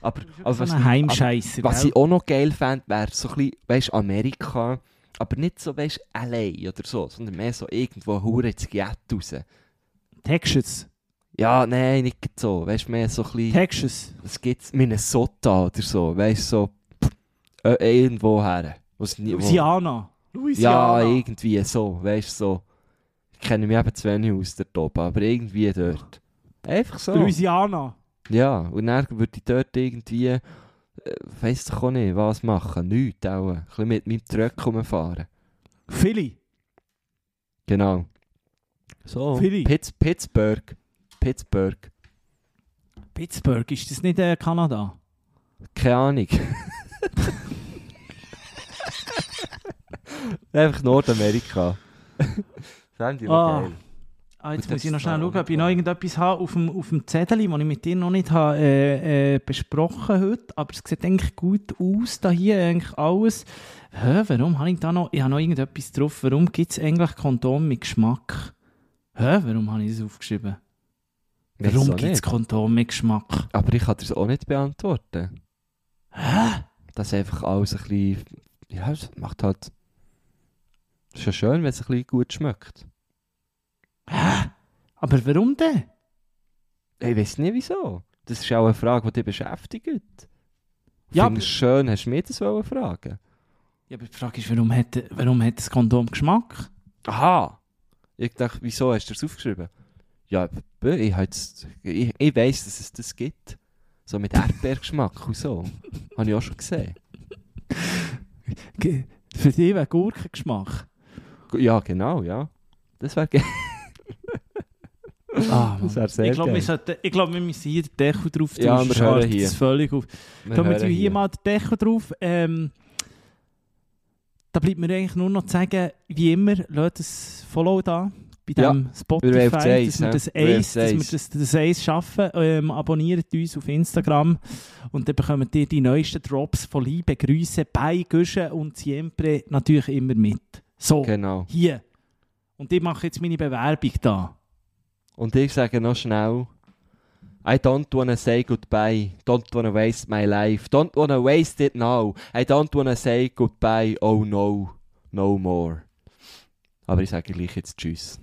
Aber, aber so was, ein ich- aber, was ich auch noch geil fände, wäre so ein bisschen, weißt Amerika, aber nicht so, weißt LA oder so, sondern mehr so irgendwo hure ins Giet raus. Texas. Ja, nein, nicht so, weißt mehr so ein bisschen... Texas. es gibt Minnesota oder so, weißt du, so äh, irgendwo her. wo- Louisiana. Ja, Louisiana. irgendwie so, weißt du, so. Ich kenne mich eben zu wenig aus der Top, aber irgendwie dort. Einfach so. Louisiana. Ja, und dann würde ich dort irgendwie, weiss doch auch nicht, was machen. Nichts auch. Ein bisschen mit meinem Truck rumfahren. Philly. Genau. So. Philly. Pitts, Pittsburgh. Pittsburgh. Pittsburgh, ist das nicht äh, Kanada? Keine Ahnung. [LAUGHS] Einfach Nordamerika. Fände ich noch Ah. geil. Ah, jetzt muss ich noch schnell schauen, ob ich noch irgendetwas habe auf dem, auf dem Zettel, das ich mit dir noch nicht habe, äh, äh, besprochen heute. Aber es sieht eigentlich gut aus, da hier eigentlich alles. Hä, warum habe ich da noch, ich habe noch irgendetwas drauf, warum gibt es eigentlich Kondom mit Geschmack? Hä, warum habe ich das aufgeschrieben? Weiss Warum gibt es. Kondom mit Geschmack? Aber ich kann das auch nicht beantworten. Hä? Das ist einfach alles ein bisschen... Ja, es macht halt... Es ist ja schön, wenn es ein bisschen gut schmeckt. Hä? Aber warum denn? Ich weiß nicht wieso. Das ist auch eine Frage, die dich beschäftigt. Ja, Findest es schön, hast du mir das wollen fragen? Ja, aber die Frage ist, warum hat, warum hat das Kondom Geschmack? Aha! Ich dachte, wieso hast du das aufgeschrieben? Ja, ich, jetzt- ich, ich weiss, dass es das gibt. So mit Erdbeergeschmack und so. [LAUGHS] Habe ich auch schon gesehen. Ge- Für dich wäre Gurkengeschmack. Ja, genau, ja. Das wäre geil. [LAUGHS] Ah, [LAUGHS] Das sehr ich glaube, wir, geil. sollten- ich glaub, wir müssen hier den Deckel drauf tun. Ja, wir hören hier. es völlig auf. Wir Tun wir tun hier mal den Deckel drauf. Ähm, da bleibt mir eigentlich nur noch zu sagen, wie immer, lasst ein Follow da bei Ja, dem Spotify, das dass wir das auf dass wir das das, das Eis schaffen. Ähm, abonniert uns auf Instagram und dann bekommt ihr die neuesten Drops von Liebe, Grüße bei Guschen und Siempre natürlich immer mit. So, Genau. hier. Und ich mache jetzt meine Bewerbung da. Und ich sage noch schnell, I don't wanna say goodbye, don't wanna waste my life, don't wanna waste it now, I don't wanna say goodbye, oh no, no more. Aber ich sage gleich jetzt Tschüss.